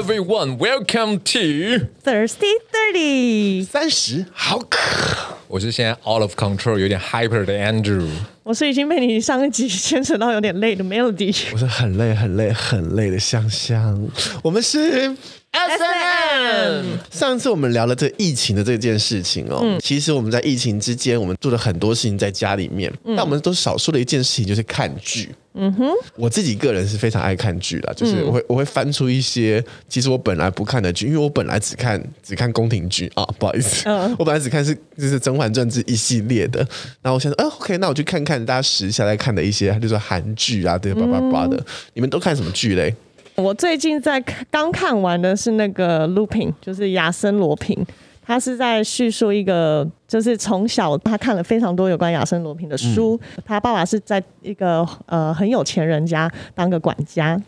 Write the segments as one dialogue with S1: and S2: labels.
S1: everyone, welcome to
S2: Thirsty Thirty。
S3: 三十好渴，
S1: 我是现在 out of control 有点 hyper 的 Andrew。
S2: 我是已经被你上一集牵扯到有点累的 Melody。
S3: 我是很累很累很累的香香。我们是。S&M。上次我们聊了这疫情的这件事情哦，嗯、其实我们在疫情之间，我们做了很多事情在家里面，嗯、但我们都少说了一件事情就是看剧。嗯哼，我自己个人是非常爱看剧的，就是我会我会翻出一些其实我本来不看的剧，因为我本来只看只看宫廷剧。啊，不好意思，嗯、我本来只看是就是《甄嬛传》这一系列的，然后我想说，啊，OK，那我去看看大家时下在看的一些，就是说韩剧啊，对吧吧吧的，你们都看什么剧嘞？
S2: 我最近在刚看完的是那个《Lupin》，就是亚森罗平，他是在叙述一个，就是从小他看了非常多有关亚森罗平的书，嗯、他爸爸是在一个呃很有钱人家当个管家，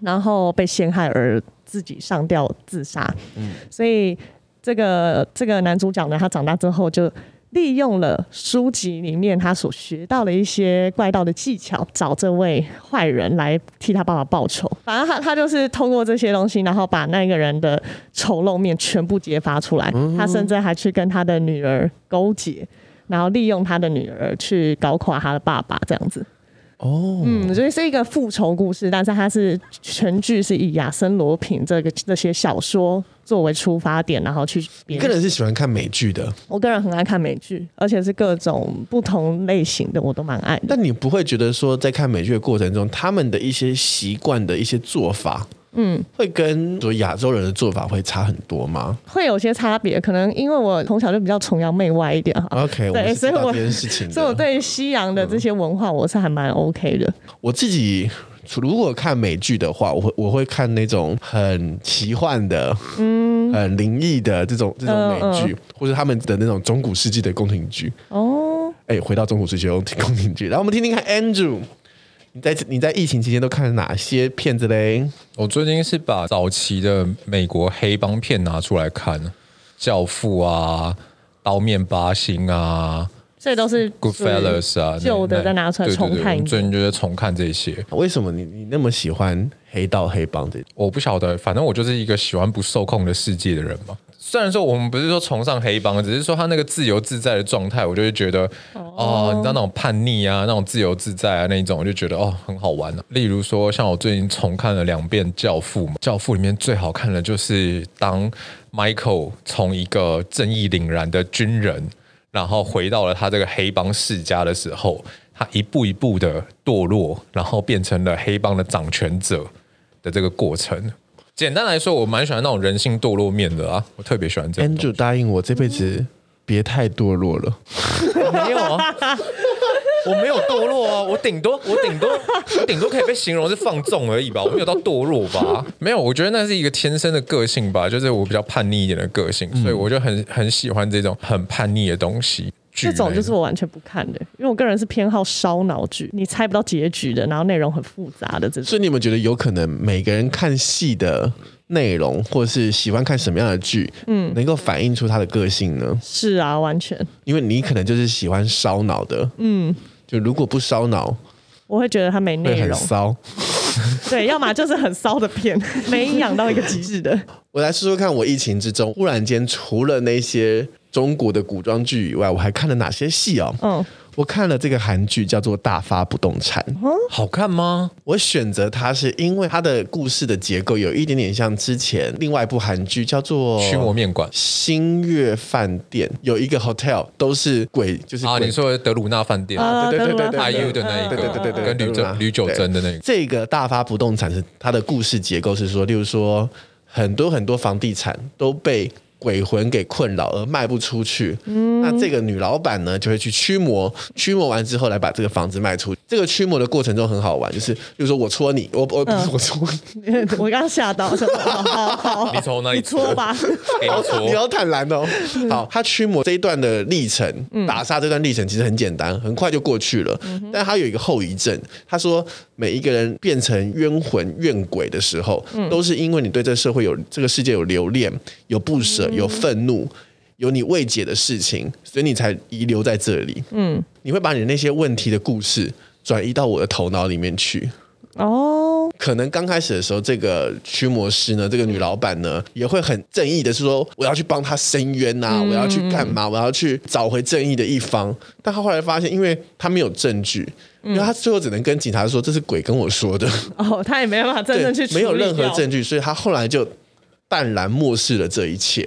S2: 然后被陷害而自己上吊自杀，嗯、所以这个这个男主角呢，他长大之后就。利用了书籍里面他所学到的一些怪盗的技巧，找这位坏人来替他爸爸报仇。反正他他就是通过这些东西，然后把那个人的丑陋面全部揭发出来。他甚至还去跟他的女儿勾结，然后利用他的女儿去搞垮他的爸爸，这样子。哦，嗯，所以是一个复仇故事，但是它是全剧是以亚森罗平这个这些小说作为出发点，然后去。
S3: 你个人是喜欢看美剧的？
S2: 我个人很爱看美剧，而且是各种不同类型的，我都蛮爱的。
S3: 但你不会觉得说，在看美剧的过程中，他们的一些习惯的一些做法？嗯，会跟说亚洲人的做法会差很多吗？
S2: 会有些差别，可能因为我从小就比较崇洋媚外一点哈。
S3: OK，对，
S2: 所以我
S3: 事情，
S2: 所以我对西洋的这些文化我是还蛮 OK 的。
S3: 我自己如果看美剧的话，我会我会看那种很奇幻的，嗯，很灵异的这种这种美剧，嗯嗯、或者他们的那种中古世纪的宫廷剧。哦，哎，回到中古世纪的宫廷剧，然后我们听听看 Andrew。你在你在疫情期间都看了哪些片子嘞？
S1: 我最近是把早期的美国黑帮片拿出来看，《教父》啊，《刀面八星》啊，
S2: 这都是
S1: Goodfellas 啊，
S2: 旧的再拿出来重看。
S1: 最近就是重看这些。
S3: 为什么你你那么喜欢黑道黑帮这？
S1: 我不晓得，反正我就是一个喜欢不受控的世界的人嘛。虽然说我们不是说崇尚黑帮，只是说他那个自由自在的状态，我就会觉得哦，哦，你知道那种叛逆啊，那种自由自在啊那一种，我就觉得哦很好玩啊。例如说，像我最近重看了两遍《教父》嘛，《教父》里面最好看的就是当 Michael 从一个正义凛然的军人，然后回到了他这个黑帮世家的时候，他一步一步的堕落，然后变成了黑帮的掌权者的这个过程。简单来说，我蛮喜欢那种人性堕落面的啊，我特别喜欢这样。
S3: Andrew 答应我这辈子别太堕落了。
S1: 没有啊，我没有堕落啊，我顶多我顶多我顶多可以被形容是放纵而已吧，我没有到堕落吧？没有，我觉得那是一个天生的个性吧，就是我比较叛逆一点的个性，所以我就很很喜欢这种很叛逆的东西。
S2: 这种就是我完全不看的，因为我个人是偏好烧脑剧，你猜不到结局的，然后内容很复杂的这种。
S3: 所以你们觉得有可能每个人看戏的内容，或者是喜欢看什么样的剧，嗯，能够反映出他的个性呢？
S2: 是啊，完全。
S3: 因为你可能就是喜欢烧脑的，嗯，就如果不烧脑，
S2: 我会觉得它没内容，
S3: 很骚。
S2: 对，要么就是很骚的片，没营养到一个极致的。
S3: 我来说说看，我疫情之中忽然间除了那些。中国的古装剧以外，我还看了哪些戏哦？嗯，我看了这个韩剧叫做《大发不动产》，
S1: 嗯，好看吗？
S3: 我选择它是因为它的故事的结构有一点点像之前另外一部韩剧叫做《驱
S1: 魔面馆》，
S3: 星月饭店有一个 hotel 都是鬼，就是
S1: 啊，你说德鲁纳饭店
S3: 啊，对对对对对
S1: ，IU 的那一个，对对对对，跟吕正吕九珍的那个。
S3: 这个大发不动产是它的故事结构是说，例如说很多很多房地产都被。鬼魂给困扰而卖不出去，嗯、那这个女老板呢就会去驱魔，驱魔完之后来把这个房子卖出去。这个驱魔的过程中很好玩，就是比如说我戳你，我我不是 我戳你，
S2: 嗯、我刚吓到，好好好，
S1: 你从哪里
S2: 你戳吧，
S1: 给你戳，
S3: 你要坦然哦。好，他驱魔这一段的历程，打杀这段历程其实很简单，很快就过去了。嗯、但他有一个后遗症，他说每一个人变成冤魂怨鬼的时候，嗯、都是因为你对这个社会有这个世界有留恋，有不舍。有愤怒，有你未解的事情，所以你才遗留在这里。嗯，你会把你那些问题的故事转移到我的头脑里面去。哦，可能刚开始的时候，这个驱魔师呢，这个女老板呢，也会很正义的是说，我要去帮他伸冤呐、啊，我要去干嘛？我要去找回正义的一方。但她后来发现，因为她没有证据，因为他最后只能跟警察说这是鬼跟我说的。
S2: 哦，他也没办法真正去，
S3: 没有任何证据，所以他后来就淡然漠视了这一切，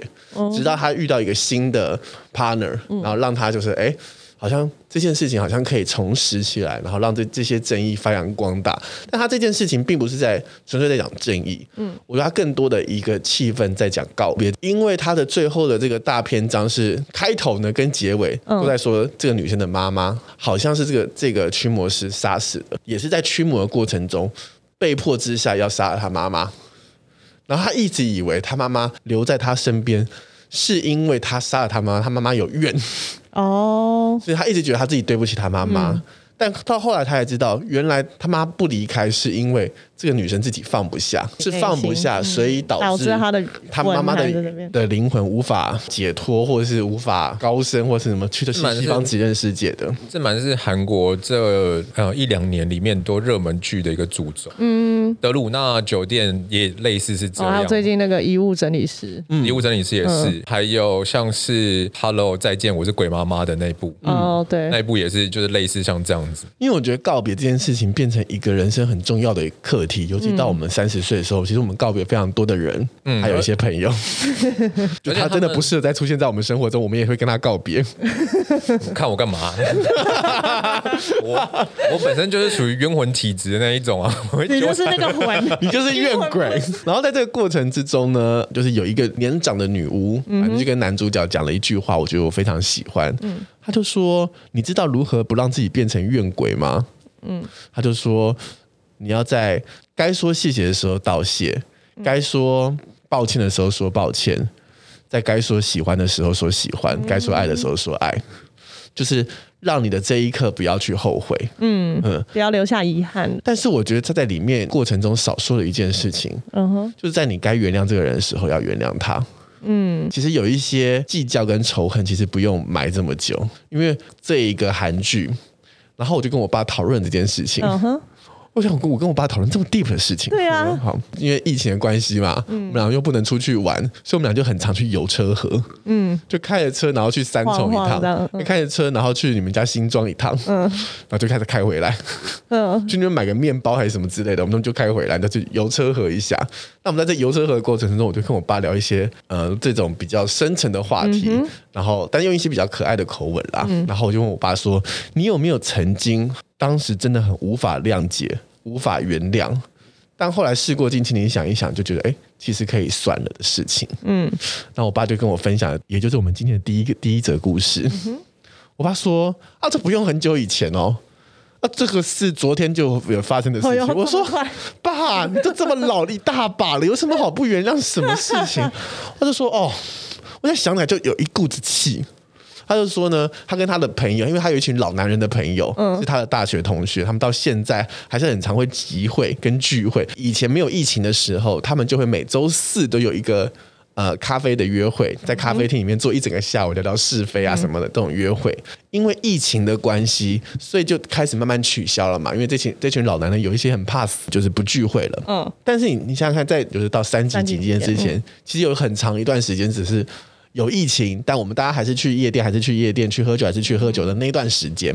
S3: 直到他遇到一个新的 partner，然后让他就是哎。好像这件事情好像可以重拾起来，然后让这这些正义发扬光大。但他这件事情并不是在纯粹在讲正义，嗯，我觉得他更多的一个气氛在讲告别，因为他的最后的这个大篇章是开头呢跟结尾都在说这个女生的妈妈好像是这个这个驱魔师杀死的，也是在驱魔的过程中被迫之下要杀了他妈妈，然后他一直以为他妈妈留在他身边是因为他杀了他妈妈，他妈妈有怨。哦，所以他一直觉得他自己对不起他妈妈，嗯、但到后来他才知道，原来他妈不离开是因为这个女生自己放不下，是放不下，所以导致她的她妈妈的的灵魂无法解脱，或者是无法高升，或者是什么去的西方极乐世界的。
S1: 这蛮是韩国这呃一两年里面多热门剧的一个主轴。嗯，德鲁纳酒店也类似是这样。还有
S2: 最近那个遗物整理师，
S1: 遗物整理师也是，还有像是 Hello 再见，我是鬼妈妈的那部。
S2: 哦，对，
S1: 那一部也是就是类似像这样子。
S3: 因为我觉得告别这件事情变成一个人生很重要的课题，尤其到我们三十岁的时候，其实我们告别非常多的人，嗯，还有一些朋友，就他真的不适合再出现在我们生活中，我们也会跟他告别。
S1: 看我干嘛？我我本身就是属于冤魂体质的那一种啊，
S2: 你就是那个魂，
S3: 你就是怨鬼。然后在这个过程之中呢，就是有一个年长的女巫，反正，就跟男主角讲了一句话，我觉得我非常喜欢。嗯，他就说：“你知道如何不让自己变成怨鬼吗？”嗯，他就说。你要在该说谢谢的时候道谢，该说抱歉的时候说抱歉，在该说喜欢的时候说喜欢，该说爱的时候说爱，就是让你的这一刻不要去后悔，嗯嗯，
S2: 不要留下遗憾。
S3: 但是我觉得他在里面过程中少说了一件事情，嗯哼，就是在你该原谅这个人的时候要原谅他，嗯，其实有一些计较跟仇恨，其实不用埋这么久，因为这一个韩剧，然后我就跟我爸讨论这件事情，嗯哼。我想我跟我爸讨论这么 deep 的事情。
S2: 对啊，
S3: 好，因为疫情的关系嘛，嗯、我们俩又不能出去玩，所以我们俩就很常去游车河。嗯，就开着车，然后去三重一趟；晃晃开着车，然后去你们家新庄一趟。嗯，然后就开始开回来。嗯，去那边买个面包还是什么之类的，我们就开回来，那就去游车河一下。那我们在这游车河的过程中，我就跟我爸聊一些呃这种比较深层的话题，嗯、然后但用一些比较可爱的口吻啦。嗯、然后我就问我爸说：“你有没有曾经？”当时真的很无法谅解，无法原谅，但后来事过境迁，你想一想，就觉得哎，其实可以算了的事情。嗯，那我爸就跟我分享，也就是我们今天的第一个第一则故事。嗯、我爸说啊，这不用很久以前哦，啊，这个是昨天就有发生的事情。哦、我说爸，你都这么老一大把了，有什么好不原谅什么事情？他就说哦，我在想起来就有一股子气。他就说呢，他跟他的朋友，因为他有一群老男人的朋友，嗯、是他的大学同学，他们到现在还是很常会集会跟聚会。以前没有疫情的时候，他们就会每周四都有一个呃咖啡的约会，在咖啡厅里面坐一整个下午，聊聊是非啊什么的这种约会。因为疫情的关系，所以就开始慢慢取消了嘛。因为这群这群老男人有一些很怕死，就是不聚会了。嗯，但是你你想想看，在就是到三级警戒之前，嗯、其实有很长一段时间只是。有疫情，但我们大家还是去夜店，还是去夜店去喝酒，还是去喝酒的那段时间，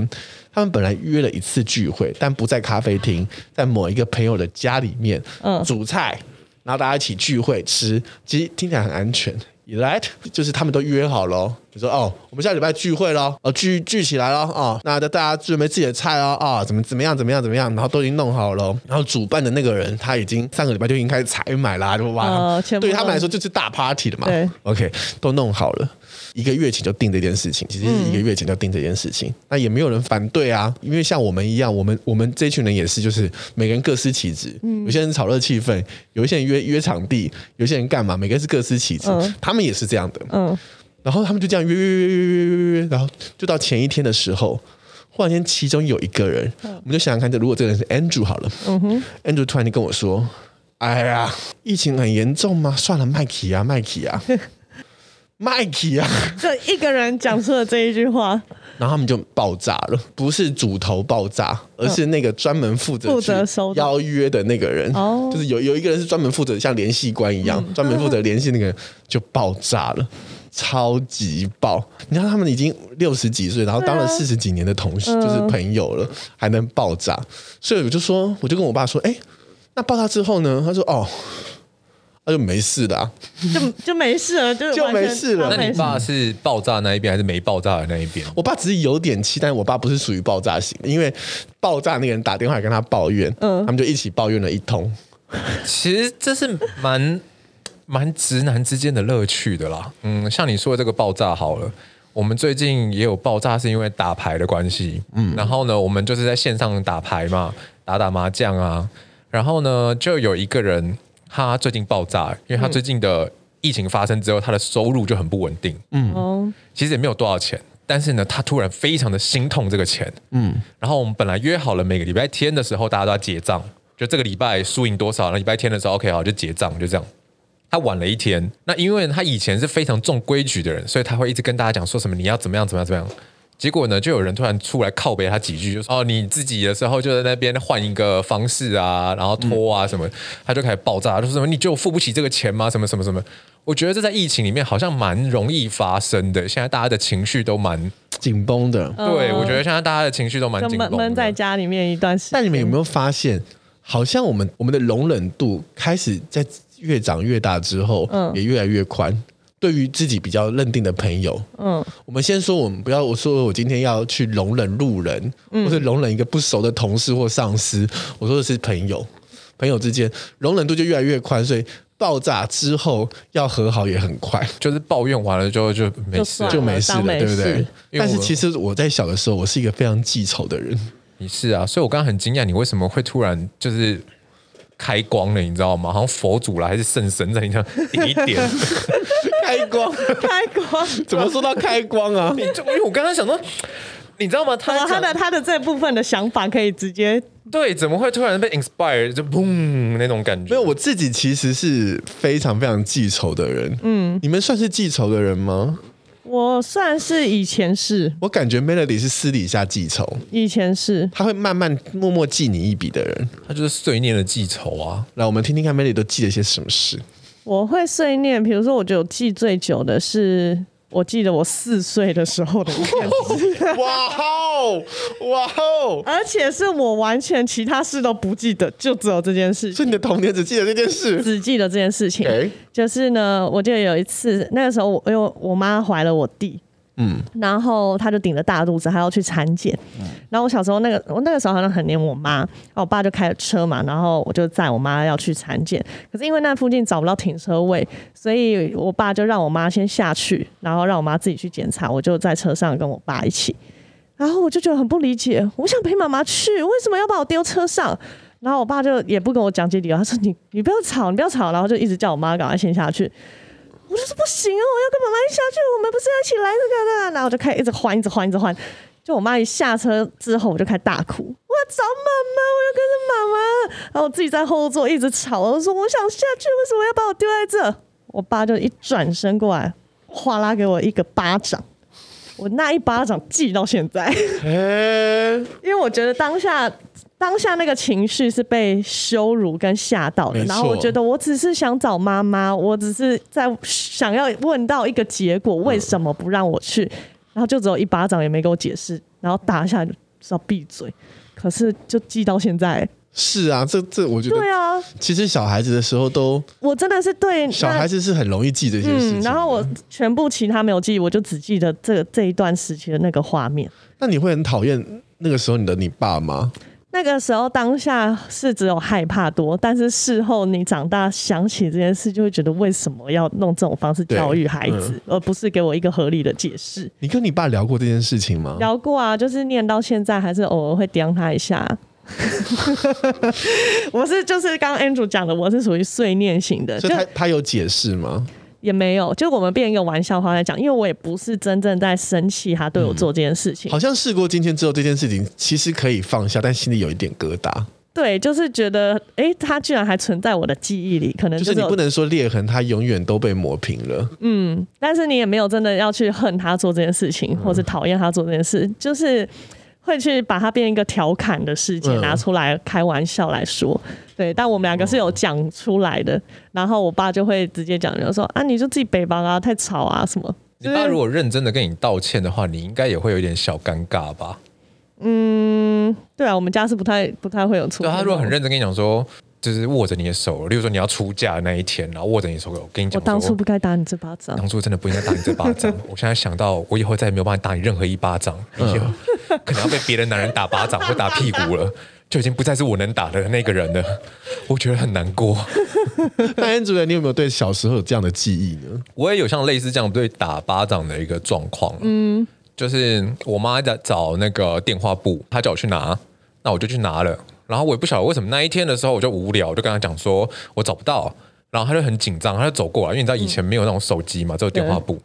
S3: 他们本来约了一次聚会，但不在咖啡厅，在某一个朋友的家里面，嗯，煮菜，然后大家一起聚会吃，其实听起来很安全。Right，就是他们都约好了，就说哦，我们下礼拜聚会喽，哦聚聚起来咯。哦，那大家准备自己的菜哦，啊、哦，怎么怎么样怎么样怎么样，然后都已经弄好了，然后主办的那个人他已经上个礼拜就已经开始采买啦，就哇，哦、对于他们来说就是大 party 了嘛。对，OK，都弄好了。一个月前就定这件事情，其实是一个月前就定这件事情，嗯、那也没有人反对啊，因为像我们一样，我们我们这群人也是，就是每个人各司其职，嗯、有些人炒热气氛，有一些人约约场地，有些人干嘛，每个人是各司其职，嗯、他们也是这样的，嗯，然后他们就这样约约约约约约约，然后就到前一天的时候，忽然间其中有一个人，我们就想想看，这如果这个人是 Andrew 好了，嗯哼，Andrew 突然就跟我说，哎呀，疫情很严重吗？算了，麦克啊，麦克啊。麦基啊，
S2: 这一个人讲出了这一句话，
S3: 然后他们就爆炸了，不是主头爆炸，而是那个专门负责负责收邀约的那个人，哦，就是有有一个人是专门负责像联系官一样，专门负责联系那个人就爆炸了。超级爆！你看他们已经六十几岁，然后当了四十几年的同事，就是朋友了，还能爆炸。所以我就说，我就跟我爸说，哎，那爆炸之后呢？他说，哦，那就没事的，
S2: 就就没事了，就
S3: 就没事了。
S1: 那你爸是爆炸那一边，还是没爆炸的那一边？
S3: 我爸只是有点气，但是我爸不是属于爆炸型，因为爆炸那个人打电话跟他抱怨，嗯，他们就一起抱怨了一通。
S1: 其实这是蛮。蛮直男之间的乐趣的啦，嗯，像你说的这个爆炸好了，我们最近也有爆炸，是因为打牌的关系，嗯，然后呢，我们就是在线上打牌嘛，打打麻将啊，然后呢，就有一个人他最近爆炸，因为他最近的疫情发生之后，他的收入就很不稳定，嗯，其实也没有多少钱，但是呢，他突然非常的心痛这个钱，嗯，然后我们本来约好了每个礼拜天的时候大家都要结账，就这个礼拜输赢多少，那礼拜天的时候 OK 好就结账，就这样。他晚了一天，那因为他以前是非常重规矩的人，所以他会一直跟大家讲说什么你要怎么样怎么样怎么样。结果呢，就有人突然出来靠背他几句，就说哦你自己的时候就在那边换一个方式啊，然后拖啊什么，他就开始爆炸，就说什么你就付不起这个钱吗？什么什么什么？我觉得这在疫情里面好像蛮容易发生的。现在大家的情绪都蛮
S3: 紧绷的，
S1: 对，我觉得现在大家的情绪都蛮紧绷的。
S2: 闷在家里面一段时间，
S3: 但你们有没有发现，好像我们我们的容忍度开始在。越长越大之后，嗯，也越来越宽。对于自己比较认定的朋友，嗯，我们先说，我们不要我说我今天要去容忍路人，或者容忍一个不熟的同事或上司。我说的是朋友，朋友之间容忍度就越来越宽，所以爆炸之后要和好也很快。
S1: 就是抱怨完了之后就没事，
S3: 就没事了，对不对？但是其实我在小的时候，我是一个非常记仇的人。
S1: 你是啊，所以我刚刚很惊讶，你为什么会突然就是。开光了，你知道吗？好像佛祖了，还是圣神在你这点一点？
S3: 开光，
S2: 开光，
S3: 怎么说到开光啊？
S1: 你因为我刚刚想说，你知道吗？他
S2: 他的他的这部分的想法可以直接
S1: 对，怎么会突然被 inspire 就砰那种感觉？
S3: 没有，我自己其实是非常非常记仇的人。嗯，你们算是记仇的人吗？
S2: 我算是以前是，
S3: 我感觉 Melody 是私底下记仇，
S2: 以前是，
S3: 他会慢慢默默记你一笔的人，
S1: 他就是碎念的记仇啊。
S3: 来，我们听听看 Melody 都记了些什么事。
S2: 我会碎念，比如说，我觉得我记最久的是。我记得我四岁的时候的一件事，
S3: 哇哦，哇哦！
S2: 而且是我完全其他事都不记得，就只有这件事。
S3: 所以你的童年只记得这件事，
S2: 只记得这件事情。就是呢，我记得有一次，那个时候我因为我妈怀了我弟。嗯，然后他就顶着大肚子，还要去产检。嗯，然后我小时候那个，我那个时候好像很黏我妈，然后我爸就开着车嘛，然后我就载我妈要去产检。可是因为那附近找不到停车位，所以我爸就让我妈先下去，然后让我妈自己去检查。我就在车上跟我爸一起，然后我就觉得很不理解，我想陪妈妈去，为什么要把我丢车上？然后我爸就也不跟我讲解理由，他说你你不要吵，你不要吵，然后就一直叫我妈赶快先下去。我就说不行哦，我要跟妈妈一下去，我们不是要一起来这个的。然后我就开始一直换，一直换，一直换。就我妈一下车之后，我就开始大哭，我要找妈妈，我要跟着妈妈。然后我自己在后座一直吵，我说我想下去，为什么要把我丢在这？我爸就一转身过来，哗啦给我一个巴掌。我那一巴掌记到现在，因为我觉得当下。当下那个情绪是被羞辱跟吓到的，然后我觉得我只是想找妈妈，我只是在想要问到一个结果，为什么不让我去？然后就只有一巴掌也没给我解释，然后打下来就知道闭嘴。可是就记到现在。
S3: 是啊，这这我觉得对啊。其实小孩子的时候都，
S2: 我真的是对
S3: 小孩子是很容易记这些事情，嗯。然后我
S2: 全部其他没有记，我就只记得这这一段时期的那个画面。
S3: 那你会很讨厌那个时候你的你爸吗？
S2: 那个时候当下是只有害怕多，但是事后你长大想起这件事，就会觉得为什么要弄这种方式教育孩子，嗯、而不是给我一个合理的解释？
S3: 你跟你爸聊过这件事情吗？
S2: 聊过啊，就是念到现在还是偶尔会刁他一下。我是就是刚刚 Andrew 讲的，我是属于碎念型的。
S3: 所以他他有解释吗？
S2: 也没有，就我们变一个玩笑话来讲，因为我也不是真正在生气，他对我做这件事情。
S3: 嗯，好像事过今天之后，这件事情其实可以放下，但心里有一点疙瘩。
S2: 对，就是觉得，哎，他居然还存在我的记忆里，可能
S3: 就是你不能说裂痕，它永远都被磨平了。
S2: 嗯，但是你也没有真的要去恨他做这件事情，或是讨厌他做这件事，嗯、就是会去把它变一个调侃的事情拿出来开玩笑来说。嗯、对，但我们两个是有讲出来的，然后我爸就会直接讲，就说啊，你就自己北方啊，太吵啊什么。
S1: 你爸如果认真的跟你道歉的话，你应该也会有点小尴尬吧？
S2: 嗯，对啊，我们家是不太不太会有错。
S1: 对，他如果很认真跟你讲说，就是握着你的手，例如说你要出嫁的那一天，然后握着你的手，我跟你讲，
S2: 我当初不该打你这巴掌，
S1: 当初真的不应该打你这巴掌。我现在想到，我以后再也没有办法打你任何一巴掌，嗯、可能要被别的男人打巴掌或打屁股了，就已经不再是我能打的那个人了。我觉得很难过。
S3: 那安主任，你有没有对小时候有这样的记忆呢？
S1: 我也有像类似这样对打巴掌的一个状况。嗯。就是我妈在找那个电话簿，她叫我去拿，那我就去拿了。然后我也不晓得为什么那一天的时候我就无聊，我就跟他讲说我找不到，然后他就很紧张，他就走过来，因为你知道以前没有那种手机嘛，只有电话簿，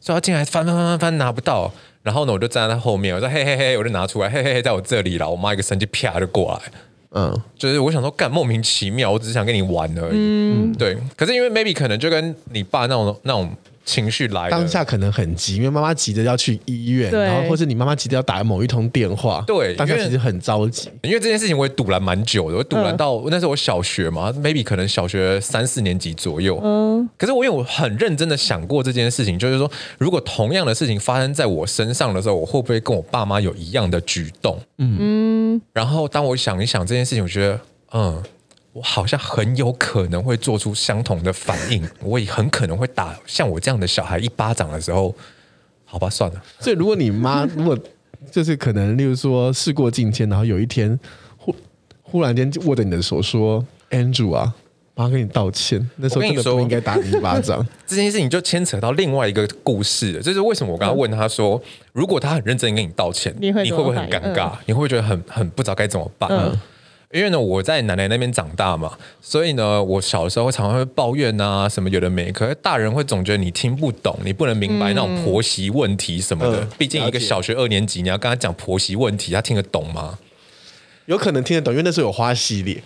S1: 所以他进来翻翻翻翻翻拿不到。然后呢，我就站在他后面，我说嘿嘿嘿，我就拿出来，嘿嘿嘿，在我这里了。我妈一个生气，啪就过来，嗯，就是我想说干莫名其妙，我只是想跟你玩而已，嗯，对。可是因为 maybe 可能就跟你爸那种那种。情绪来，
S3: 当下可能很急，因为妈妈急着要去医院，然后或是你妈妈急着要打某一通电话，
S1: 对，
S3: 当下其实很着急。
S1: 因为这件事情我也堵拦蛮久的，我堵拦到、嗯、那时候我小学嘛，maybe 可能小学三四年级左右。嗯，可是我因为我很认真的想过这件事情，就是说如果同样的事情发生在我身上的时候，我会不会跟我爸妈有一样的举动？嗯，然后当我想一想这件事情，我觉得嗯。我好像很有可能会做出相同的反应，我也很可能会打像我这样的小孩一巴掌的时候，好吧，算了。
S3: 所以如果你妈如果就是可能，例如说事过境迁，然后有一天忽忽然间握着你的手说：“Andrew 啊，妈跟你道歉。”那时候真的不应该打你一巴掌。
S1: 这件事情就牵扯到另外一个故事了，就是为什么我刚刚问他说，如果他很认真跟你道歉，你会你会不会很尴尬？嗯、你会不会觉得很很不知道该怎么办？嗯因为呢，我在奶奶那边长大嘛，所以呢，我小的时候常常会抱怨啊，什么有的没。可是大人会总觉得你听不懂，你不能明白那种婆媳问题什么的。嗯、毕竟一个小学二年级，你要跟他讲婆媳问题，他听得懂吗？
S3: 有可能听得懂，因为那时候有花系列。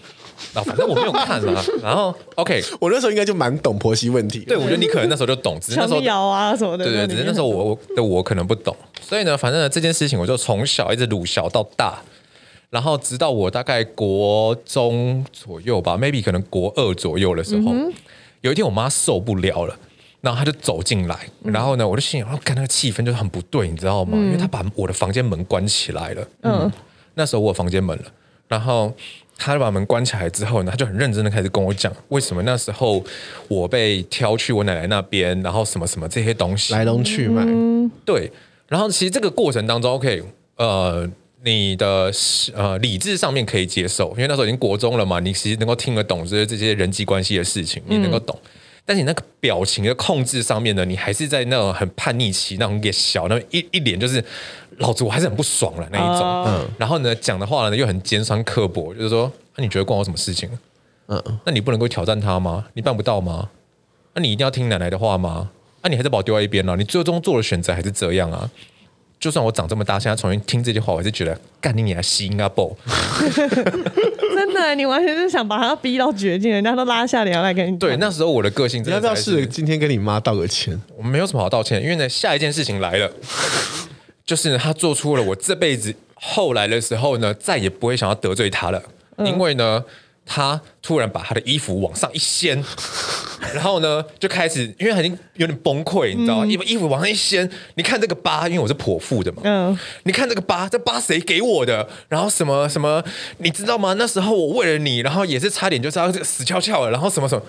S1: 啊，反正我没有看嘛。然后，OK，
S3: 我那时候应该就蛮懂婆媳问题。
S1: 对，我觉得你可能那时候就懂，只是那时候
S2: 摇啊什么的。
S1: 对对，只是那时候我的我可能不懂。所以呢，反正呢这件事情，我就从小一直鲁小到大。然后直到我大概国中左右吧，maybe 可能国二左右的时候，嗯、有一天我妈受不了了，然后她就走进来，嗯、然后呢，我就心想，看那个气氛就很不对，你知道吗？嗯、因为她把我的房间门关起来了。嗯，嗯，那时候我房间门了，然后她把门关起来之后呢，她就很认真的开始跟我讲，为什么那时候我被挑去我奶奶那边，然后什么什么这些东西
S3: 来龙去脉。
S2: 嗯、
S1: 对，然后其实这个过程当中，OK，呃。你的呃理智上面可以接受，因为那时候已经国中了嘛，你其实能够听得懂这些这些人际关系的事情，你能够懂。嗯、但是你那个表情的控制上面呢，你还是在那种很叛逆期，那种也小，那种一一脸就是老子我还是很不爽了那一种。嗯，然后呢讲的话呢又很尖酸刻薄，就是说，那、啊、你觉得关我什么事情？嗯，那你不能够挑战他吗？你办不到吗？那、啊、你一定要听奶奶的话吗？那、啊、你还是把我丢在一边了？你最终做的选择还是这样啊？就算我长这么大，现在重新听这句话，我还是觉得干你娘西啊不！
S2: 真的，你完全是想把他逼到绝境，人家都拉下脸来跟你。
S1: 对，那时候我的个性真的，
S3: 你要不要试今天跟你妈道个歉？
S1: 我没有什么好道歉，因为呢，下一件事情来了，就是呢，他做出了我这辈子后来的时候呢，再也不会想要得罪他了，嗯、因为呢。他突然把他的衣服往上一掀，然后呢，就开始，因为他已经有点崩溃，你知道吗？衣服衣服往上一掀，你看这个疤，因为我是剖腹的嘛，嗯，你看这个疤，这疤谁给我的？然后什么什么，你知道吗？那时候我为了你，然后也是差点就是要死翘翘了，然后什么什么，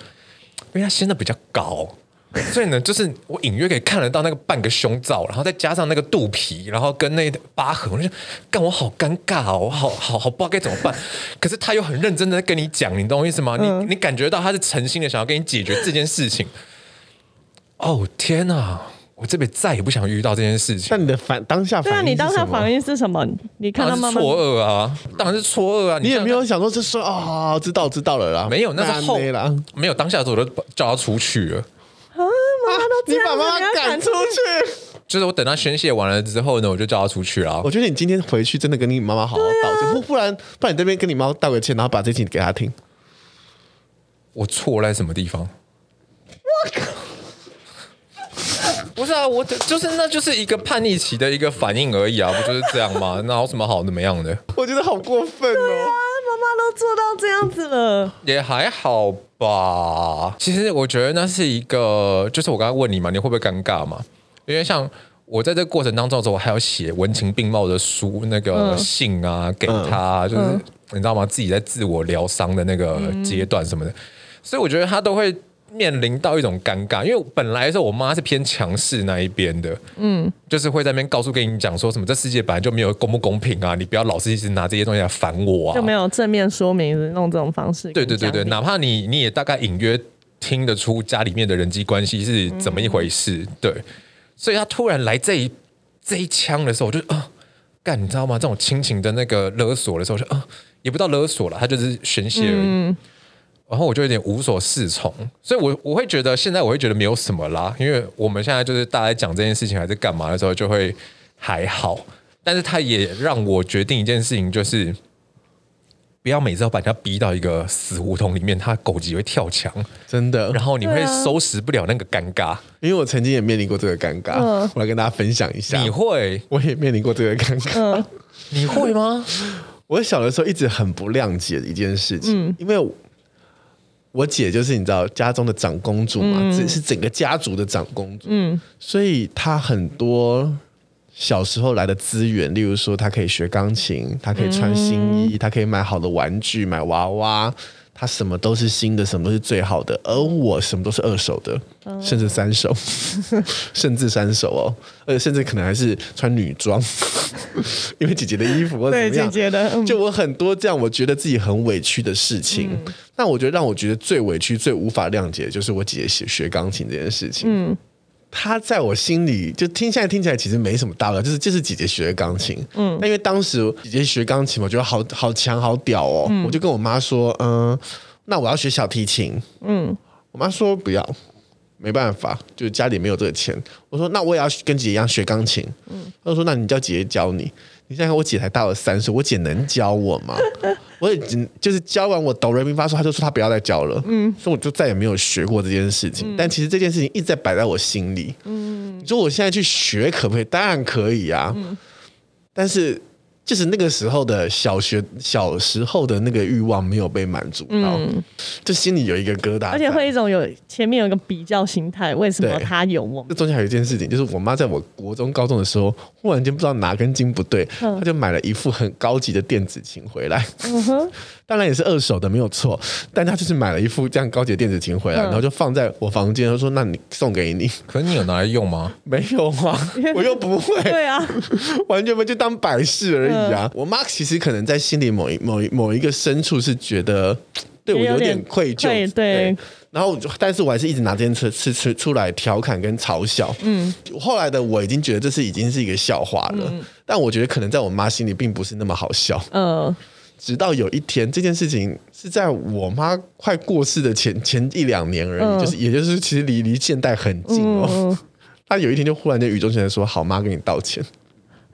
S1: 因为他掀的比较高。所以呢，就是我隐约可以看得到那个半个胸罩，然后再加上那个肚皮，然后跟那疤痕，我就干我好尴尬哦，我好好好不知道该怎么办。可是他又很认真的跟你讲，你懂我意思吗？你你感觉到他是诚心的想要跟你解决这件事情。哦天哪，我这辈子再也不想遇到这件事情。
S3: 那你的反当下反应，对啊，
S2: 你当下反应是什么？你看到妈妈
S1: 错愕啊，当然是错愕啊。
S3: 你也没有想说是说啊，知道知道了啦，
S1: 没有，那是后了，没有当下的时候我就叫他出去了。
S2: 啊！妈妈都这样，你把妈妈赶出去。
S1: 就是我等他宣泄完了之后呢，我就叫他出去了。
S3: 我觉得你今天回去真的跟你妈妈好好道歉，不、啊、不然不然你这边跟你妈妈道个歉，然后把这期给他听。
S1: 我错在什么地方？我靠！不是啊，我就是那就是一个叛逆期的一个反应而已啊，不就是这样吗？那有什么好怎么样的？
S3: 我觉得好过分哦！
S2: 都做到这样子了，
S1: 也还好吧。其实我觉得那是一个，就是我刚刚问你嘛，你会不会尴尬嘛？因为像我在这个过程当中的时候，我还要写文情并茂的书，那个信啊，嗯、给他，就是、嗯、你知道吗？自己在自我疗伤的那个阶段什么的，嗯、所以我觉得他都会。面临到一种尴尬，因为本来的时候我妈是偏强势那一边的，嗯，就是会在那边告诉跟你讲说什么这世界本来就没有公不公平啊，你不要老是一直拿这些东西来烦我啊，
S2: 就没有正面说明弄这种方式。
S1: 对对对对，哪怕你你也大概隐约听得出家里面的人际关系是怎么一回事，嗯、对，所以他突然来这一这一枪的时候，我就啊，干，你知道吗？这种亲情的那个勒索的时候，就啊，也不到勒索了，他就是宣泄而已。嗯然后我就有点无所适从，所以我我会觉得现在我会觉得没有什么啦，因为我们现在就是大家讲这件事情还是干嘛的时候就会还好，但是他也让我决定一件事情，就是不要每次都把人家逼到一个死胡同里面，他狗急会跳墙，
S3: 真的，
S1: 然后你会收拾不了那个尴尬，
S3: 因为我曾经也面临过这个尴尬，嗯、我来跟大家分享一下，
S1: 你会，
S3: 我也面临过这个尴尬，
S2: 嗯、
S1: 你会吗？
S3: 我小的时候一直很不谅解的一件事情，嗯、因为。我姐就是你知道家中的长公主嘛，这、嗯、是整个家族的长公主，嗯，所以她很多小时候来的资源，例如说她可以学钢琴，她可以穿新衣，她可以买好的玩具，买娃娃。他什么都是新的，什么都是最好的，而我什么都是二手的，甚至三手，甚至三手哦，而且甚至可能还是穿女装，因为姐姐的衣服或怎么样，对姐姐的，嗯、就我很多这样，我觉得自己很委屈的事情。那、嗯、我觉得让我觉得最委屈、最无法谅解的就是我姐姐学学钢琴这件事情。嗯。他在我心里就听，现在听起来其实没什么大不了，就是就是姐姐学的钢琴，嗯，那因为当时姐姐学钢琴，我觉得好好强好屌哦，嗯、我就跟我妈说，嗯，那我要学小提琴，嗯，我妈说不要，没办法，就家里没有这个钱。我说那我也要跟姐姐一样学钢琴，嗯，他说那你叫姐姐教你。你想想，我姐才大我三岁，我姐能教我吗？我也只就是教完我哆来咪发说，他就说他不要再教了，嗯，所以我就再也没有学过这件事情。嗯、但其实这件事情一直在摆在我心里，嗯，你说我现在去学可不可以？当然可以啊，嗯、但是。就是那个时候的小学小时候的那个欲望没有被满足到，嗯、就心里有一个疙瘩，
S2: 而且会一种有前面有一个比较心态，为什么他有梦？
S3: 这中间还有一件事情，就是我妈在我国中高中的时候，忽然间不知道哪根筋不对，她就买了一副很高级的电子琴回来。嗯哼 当然也是二手的，没有错。但她就是买了一副这样高级的电子琴回来，嗯、然后就放在我房间。他说：“那你送给你。”
S1: 可是你有拿来用吗？
S3: 没有啊，我又不会。
S2: 对啊，
S3: 完全不就当摆饰而已我妈其实可能在心里某一某一某一个深处是觉得 对我有点愧疚。对，对。然后，但是我还是一直拿这件事出来调侃跟嘲笑。嗯。后来的我已经觉得这是已经是一个笑话了，嗯、但我觉得可能在我妈心里并不是那么好笑。嗯。直到有一天，这件事情是在我妈快过世的前前一两年而已，嗯、就是也就是其实离离现代很近哦。嗯、她有一天就忽然间语重心长说：“好，妈跟你道歉。”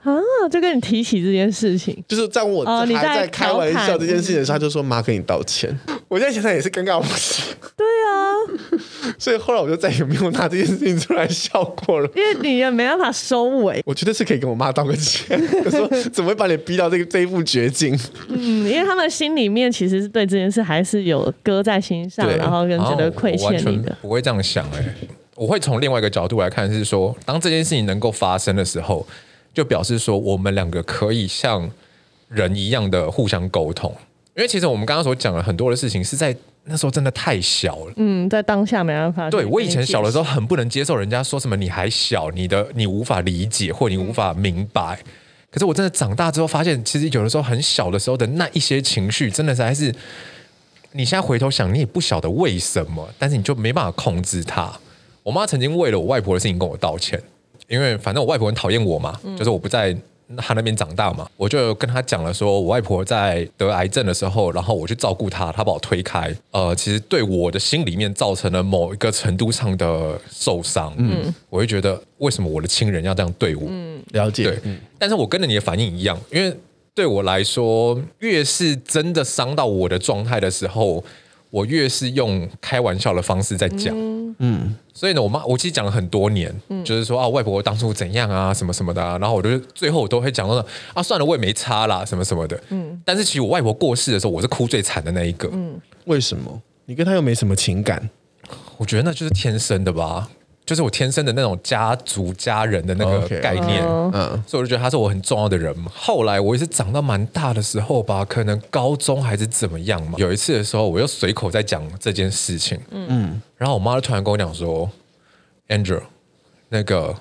S2: 啊，就跟你提起这件事情，
S3: 就是在我还在开玩笑这件事情的时候，他就说：“妈跟你道歉。”我现在想想也是尴尬不行。
S2: 对啊，
S3: 所以后来我就再也没有拿这件事情出来笑过了，
S2: 因为你也没办法收尾。
S3: 我觉得是可以跟我妈道个歉，说怎么会把你逼到这个这一步绝境？
S2: 嗯，因为他们心里面其实是对这件事还是有搁在心上，然后跟觉得亏欠你的。
S1: 不会这样想哎、欸，我会从另外一个角度来看，是说当这件事情能够发生的时候。就表示说，我们两个可以像人一样的互相沟通，因为其实我们刚刚所讲的很多的事情是在那时候真的太小了。
S2: 嗯，在当下没办法。
S1: 对，我以前小的时候很不能接受人家说什么你还小，你的你无法理解或你无法明白。嗯、可是我真的长大之后发现，其实有的时候很小的时候的那一些情绪，真的是还是你现在回头想，你也不晓得为什么，但是你就没办法控制它。我妈曾经为了我外婆的事情跟我道歉。因为反正我外婆很讨厌我嘛，嗯、就是我不在她那边长大嘛，我就跟她讲了，说我外婆在得癌症的时候，然后我去照顾她，她把我推开，呃，其实对我的心里面造成了某一个程度上的受伤。嗯，我会觉得为什么我的亲人要这样对我？
S3: 嗯，了解。
S1: 对，但是我跟着你的反应一样，因为对我来说，越是真的伤到我的状态的时候。我越是用开玩笑的方式在讲，嗯，所以呢，我妈我其实讲了很多年，嗯，就是说啊，外婆当初怎样啊，什么什么的啊，然后我就最后我都会讲到啊，算了，我也没差啦，什么什么的，嗯，但是其实我外婆过世的时候，我是哭最惨的那一个，嗯，
S3: 为什么？你跟她又没什么情感？
S1: 我觉得那就是天生的吧。就是我天生的那种家族家人的那个概念，嗯，Okay. uh. 所以我就觉得他是我很重要的人嘛。后来我也是长到蛮大的时候吧，可能高中还是怎么样嘛。有一次的时候，我又随口在讲这件事情，嗯，然后我妈就突然跟我讲说：“Andrew，那个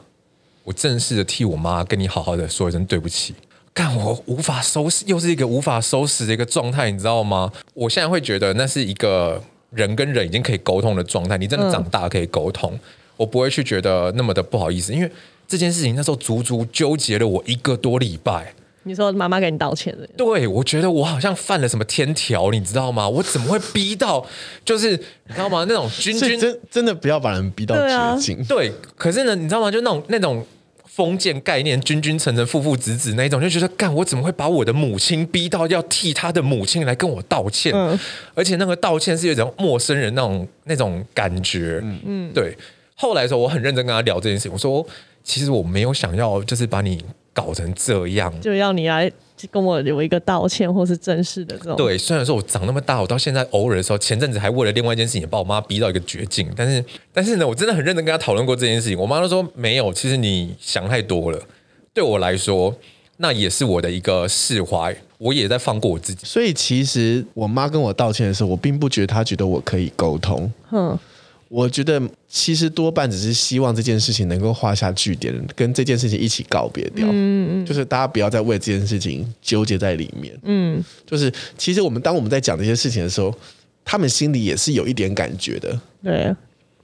S1: 我正式的替我妈跟你好好的说一声对不起。”干，我无法收拾，又是一个无法收拾的一个状态，你知道吗？我现在会觉得那是一个人跟人已经可以沟通的状态，你真的长大可以沟通。嗯我不会去觉得那么的不好意思，因为这件事情那时候足足纠结了我一个多礼拜。
S2: 你说妈妈给你道歉了？
S1: 对，我觉得我好像犯了什么天条，你知道吗？我怎么会逼到就是你知道吗？那种君君
S3: 真真的不要把人逼到绝境。
S1: 对啊，对，可是呢，你知道吗？就那种那种封建概念，君君臣臣，父父子子那一种，就觉得干我怎么会把我的母亲逼到要替他的母亲来跟我道歉？嗯，而且那个道歉是有一种陌生人那种那种感觉。嗯嗯，对。后来的时候，我很认真跟他聊这件事情。我说，其实我没有想要，就是把你搞成这样，
S2: 就要你来跟我有一个道歉，或是正式的这种。
S1: 对，虽然说我长那么大，我到现在偶尔的时候，前阵子还为了另外一件事情，把我妈逼到一个绝境。但是，但是呢，我真的很认真跟他讨论过这件事情。我妈都说没有，其实你想太多了。对我来说，那也是我的一个释怀，我也在放过我自己。
S3: 所以，其实我妈跟我道歉的时候，我并不觉得她觉得我可以沟通。哼。我觉得其实多半只是希望这件事情能够画下句点，跟这件事情一起告别掉。嗯嗯，就是大家不要再为这件事情纠结在里面。嗯，就是其实我们当我们在讲这些事情的时候，他们心里也是有一点感觉的。对，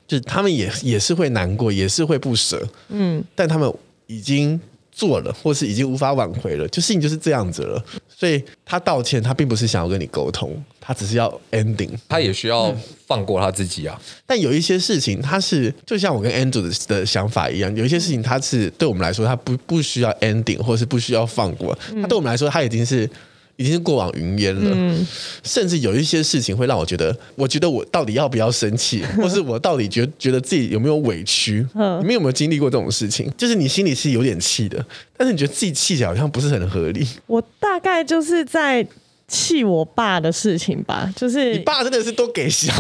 S3: 就是他们也也是会难过，也是会不舍。嗯，但他们已经做了，或是已经无法挽回了，就事情就是这样子了。所以他道歉，他并不是想要跟你沟通，他只是要 ending，
S1: 他也需要放过他自己啊。嗯、
S3: 但有一些事情，他是就像我跟 Andrew 的的想法一样，有一些事情他是对我们来说，他不不需要 ending，或是不需要放过。他对我们来说，他已经是。已经是过往云烟了，嗯、甚至有一些事情会让我觉得，我觉得我到底要不要生气，或是我到底觉得觉得自己有没有委屈？嗯、你们有没有经历过这种事情？就是你心里是有点气的，但是你觉得自己气起来好像不是很合理。
S2: 我大概就是在。气我爸的事情吧，就是
S3: 你爸真的是都给笑，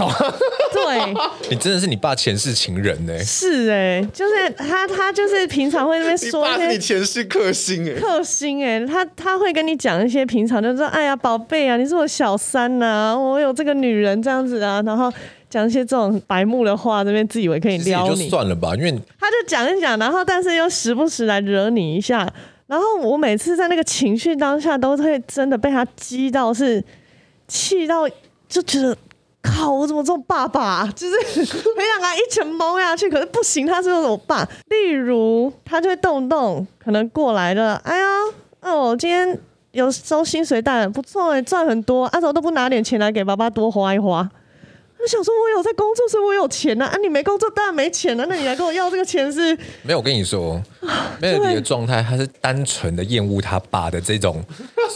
S2: 对，
S1: 你真的是你爸前世情人呢？
S2: 是哎，就是他，他就是平常会那边说，
S3: 你爸是你前世克星哎，
S2: 克星哎，他他会跟你讲一些平常就是说，哎呀，宝贝啊，你是我小三呐，我有这个女人这样子啊，然后讲一些这种白目的话，这边自以为可以撩你，
S1: 就算了吧，因为
S2: 他就讲一讲，然后但是又时不时来惹你一下。然后我每次在那个情绪当下，都会真的被他激到，是气到就觉得靠，我怎么这种爸爸？就是很想他一拳蒙下去，可是不行，他是我爸。例如，他就会动动可能过来的，哎呀，哦，今天有收薪水袋，不错哎，赚很多，阿、啊、怎么都不拿点钱来给爸爸多花一花？我想说，我有在工作，所以我有钱呐。啊，你没工作，当然没钱了。那你来跟我要这个钱是？没有，
S1: 我跟你说，Melody 的状态，他是单纯的厌恶他爸的这种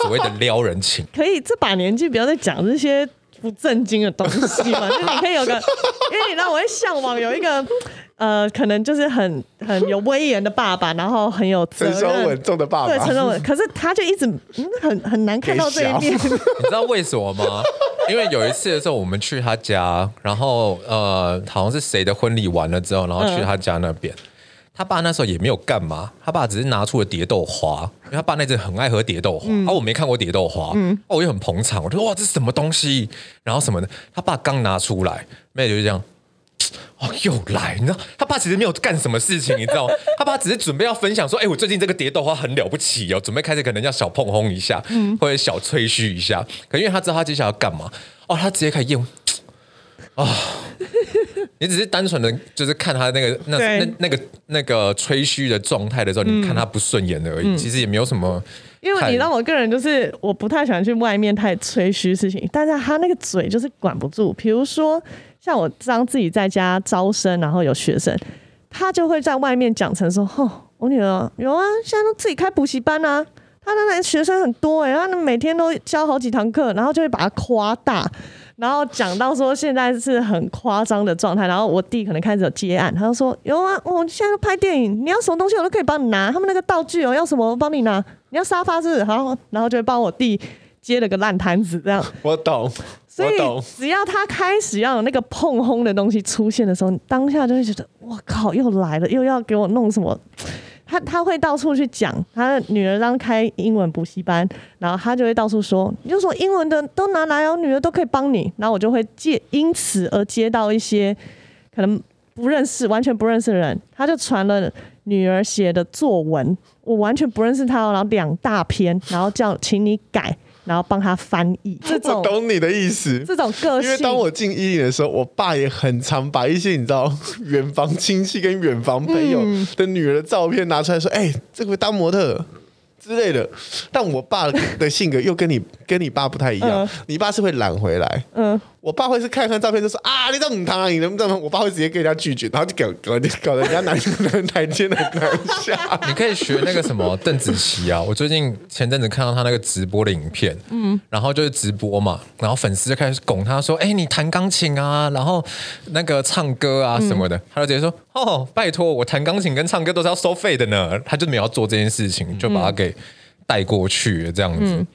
S1: 所谓的撩人情。
S2: 可以这把年纪不要再讲这些不正经的东西嘛？就你可以有个，因为你让我会向往有一个。呃，可能就是很 很有威严的爸爸，然后很有责任、成熟
S3: 稳重的爸爸。
S2: 对，成熟稳。可是他就一直嗯，很很难看到这一面。你
S1: 知道为什么吗？因为有一次的时候，我们去他家，然后呃，好像是谁的婚礼完了之后，然后去他家那边。嗯、他爸那时候也没有干嘛，他爸只是拿出了蝶豆花，因为他爸那阵很爱喝蝶豆花，嗯、啊，我没看过蝶豆花，嗯，我也很捧场，我说哇，这是什么东西？然后什么的，他爸刚拿出来，妹就是这样。哦，又来！你知道，他爸其实没有干什么事情，你知道吗？他爸只是准备要分享说：“哎、欸，我最近这个蝶豆花很了不起哦，准备开始可能要小碰轰一下，嗯、或者小吹嘘一下。可因为他知道他接下来要干嘛，哦，他直接开始用啊。哦”你只是单纯的，就是看他那个那那那个那个吹嘘的状态的时候，你看他不顺眼而已。嗯、其实也没有什么。
S2: 因为你让我个人就是我不太喜欢去外面太吹嘘事情，但是他那个嘴就是管不住。比如说像我当自己在家招生，然后有学生，他就会在外面讲成说：“哦，我女儿有啊，现在都自己开补习班啊，他的那学生很多哎、欸，他每天都教好几堂课，然后就会把它夸大。”然后讲到说现在是很夸张的状态，然后我弟可能开始有接案，他就说有啊，我现在都拍电影，你要什么东西我都可以帮你拿，他们那个道具哦要什么我帮你拿，你要沙发是，然后然后就会帮我弟接了个烂摊子这样。
S3: 我懂，
S2: 所以只要他开始要有那个碰轰的东西出现的时候，当下就会觉得我靠，又来了，又要给我弄什么。他他会到处去讲，他的女儿刚开英文补习班，然后他就会到处说，你就说英文的都拿来，我女儿都可以帮你。然后我就会借因此而接到一些可能不认识、完全不认识的人，他就传了女儿写的作文，我完全不认识他，然后两大篇，然后叫请你改。然后帮他翻译，这种
S3: 我懂你的意思。
S2: 这种个性，
S3: 因为当我进一零的时候，我爸也很常把一些你知道远房亲戚跟远房朋友的女儿的照片拿出来说：“哎、嗯，这个会当模特。”之类的，但我爸的性格又跟你跟你爸不太一样。嗯、你爸是会揽回来，嗯，我爸会是看看照片就说啊，你这么烫，你能不能？我爸会直接跟人家拒绝，然后就搞搞搞人家男男台阶的男下。
S1: 你可以学那个什么邓紫棋啊，我最近前阵子看到他那个直播的影片，嗯，然后就是直播嘛，然后粉丝就开始拱他说，哎、你弹钢琴啊，然后那个唱歌啊什么的，嗯、他就直接说，哦，拜托，我弹钢琴跟唱歌都是要收费的呢，他就没有做这件事情，就把他给。带过去这样子，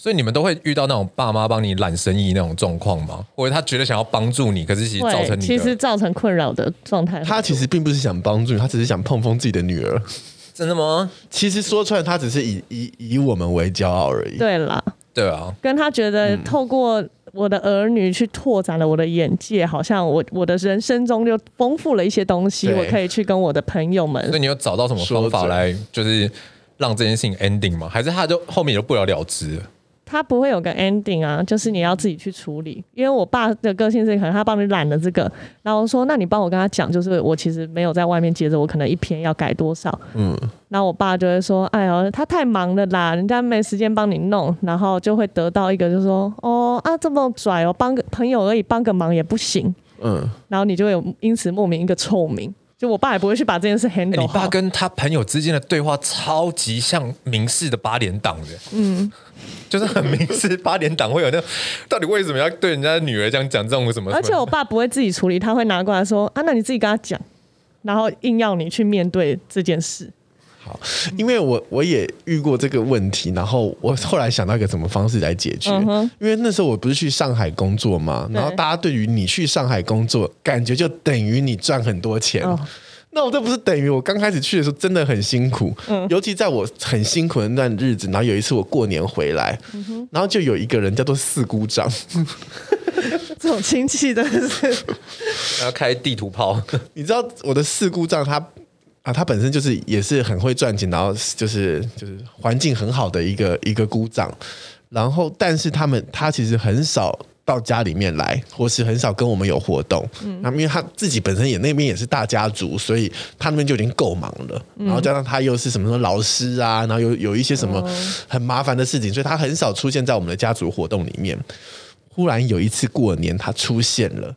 S1: 所以你们都会遇到那种爸妈帮你揽生意那种状况吗？或者他觉得想要帮助你，可是其实造成你
S2: 其实造成困扰的状态。
S3: 他其实并不是想帮助你，他只是想碰碰自己的女儿。
S1: 真的吗？
S3: 其实说出来，他只是以以以我们为骄傲而已。
S2: 对啦，
S1: 对啊，
S2: 跟他觉得透过我的儿女去拓展了我的眼界，好像我我的人生中就丰富了一些东西，对我可以去跟我的朋友们。
S1: 所以你有找到什么方法来就是？让这件事情 ending 吗？还是他就后面就不了了之了？
S2: 他不会有个 ending 啊，就是你要自己去处理。因为我爸的个性是可能他帮你揽了这个，然后说那你帮我跟他讲，就是我其实没有在外面接着，我可能一篇要改多少。嗯，然后我爸就会说，哎呦，他太忙了啦，人家没时间帮你弄，然后就会得到一个就是说，哦啊这么拽哦，帮个朋友而已，帮个忙也不行。嗯，然后你就会有因此莫名一个臭名。就我爸也不会去把这件事 handle、欸。你
S1: 爸跟他朋友之间的对话超级像明示的八连档的，嗯，就是很明示八点档会有那种，到底为什么要对人家的女儿这样讲这种什么？
S2: 而且我爸不会自己处理，他会拿过来说啊，那你自己跟他讲，然后硬要你去面对这件事。
S3: 好，因为我我也遇过这个问题，然后我后来想到一个什么方式来解决。嗯、因为那时候我不是去上海工作嘛，然后大家对于你去上海工作，感觉就等于你赚很多钱。哦、那我这不是等于我刚开始去的时候真的很辛苦，嗯、尤其在我很辛苦的那段日子，然后有一次我过年回来，嗯、然后就有一个人叫做四姑丈，
S2: 这种亲戚真的是。
S1: 要开地图炮，
S3: 你知道我的四姑丈他。啊，他本身就是也是很会赚钱，然后就是就是环境很好的一个一个姑丈，然后但是他们他其实很少到家里面来，或是很少跟我们有活动。嗯，那因为他自己本身也那边也是大家族，所以他那边就已经够忙了。然后加上他又是什么什么老师啊，然后有有一些什么很麻烦的事情，所以他很少出现在我们的家族活动里面。忽然有一次过年，他出现了。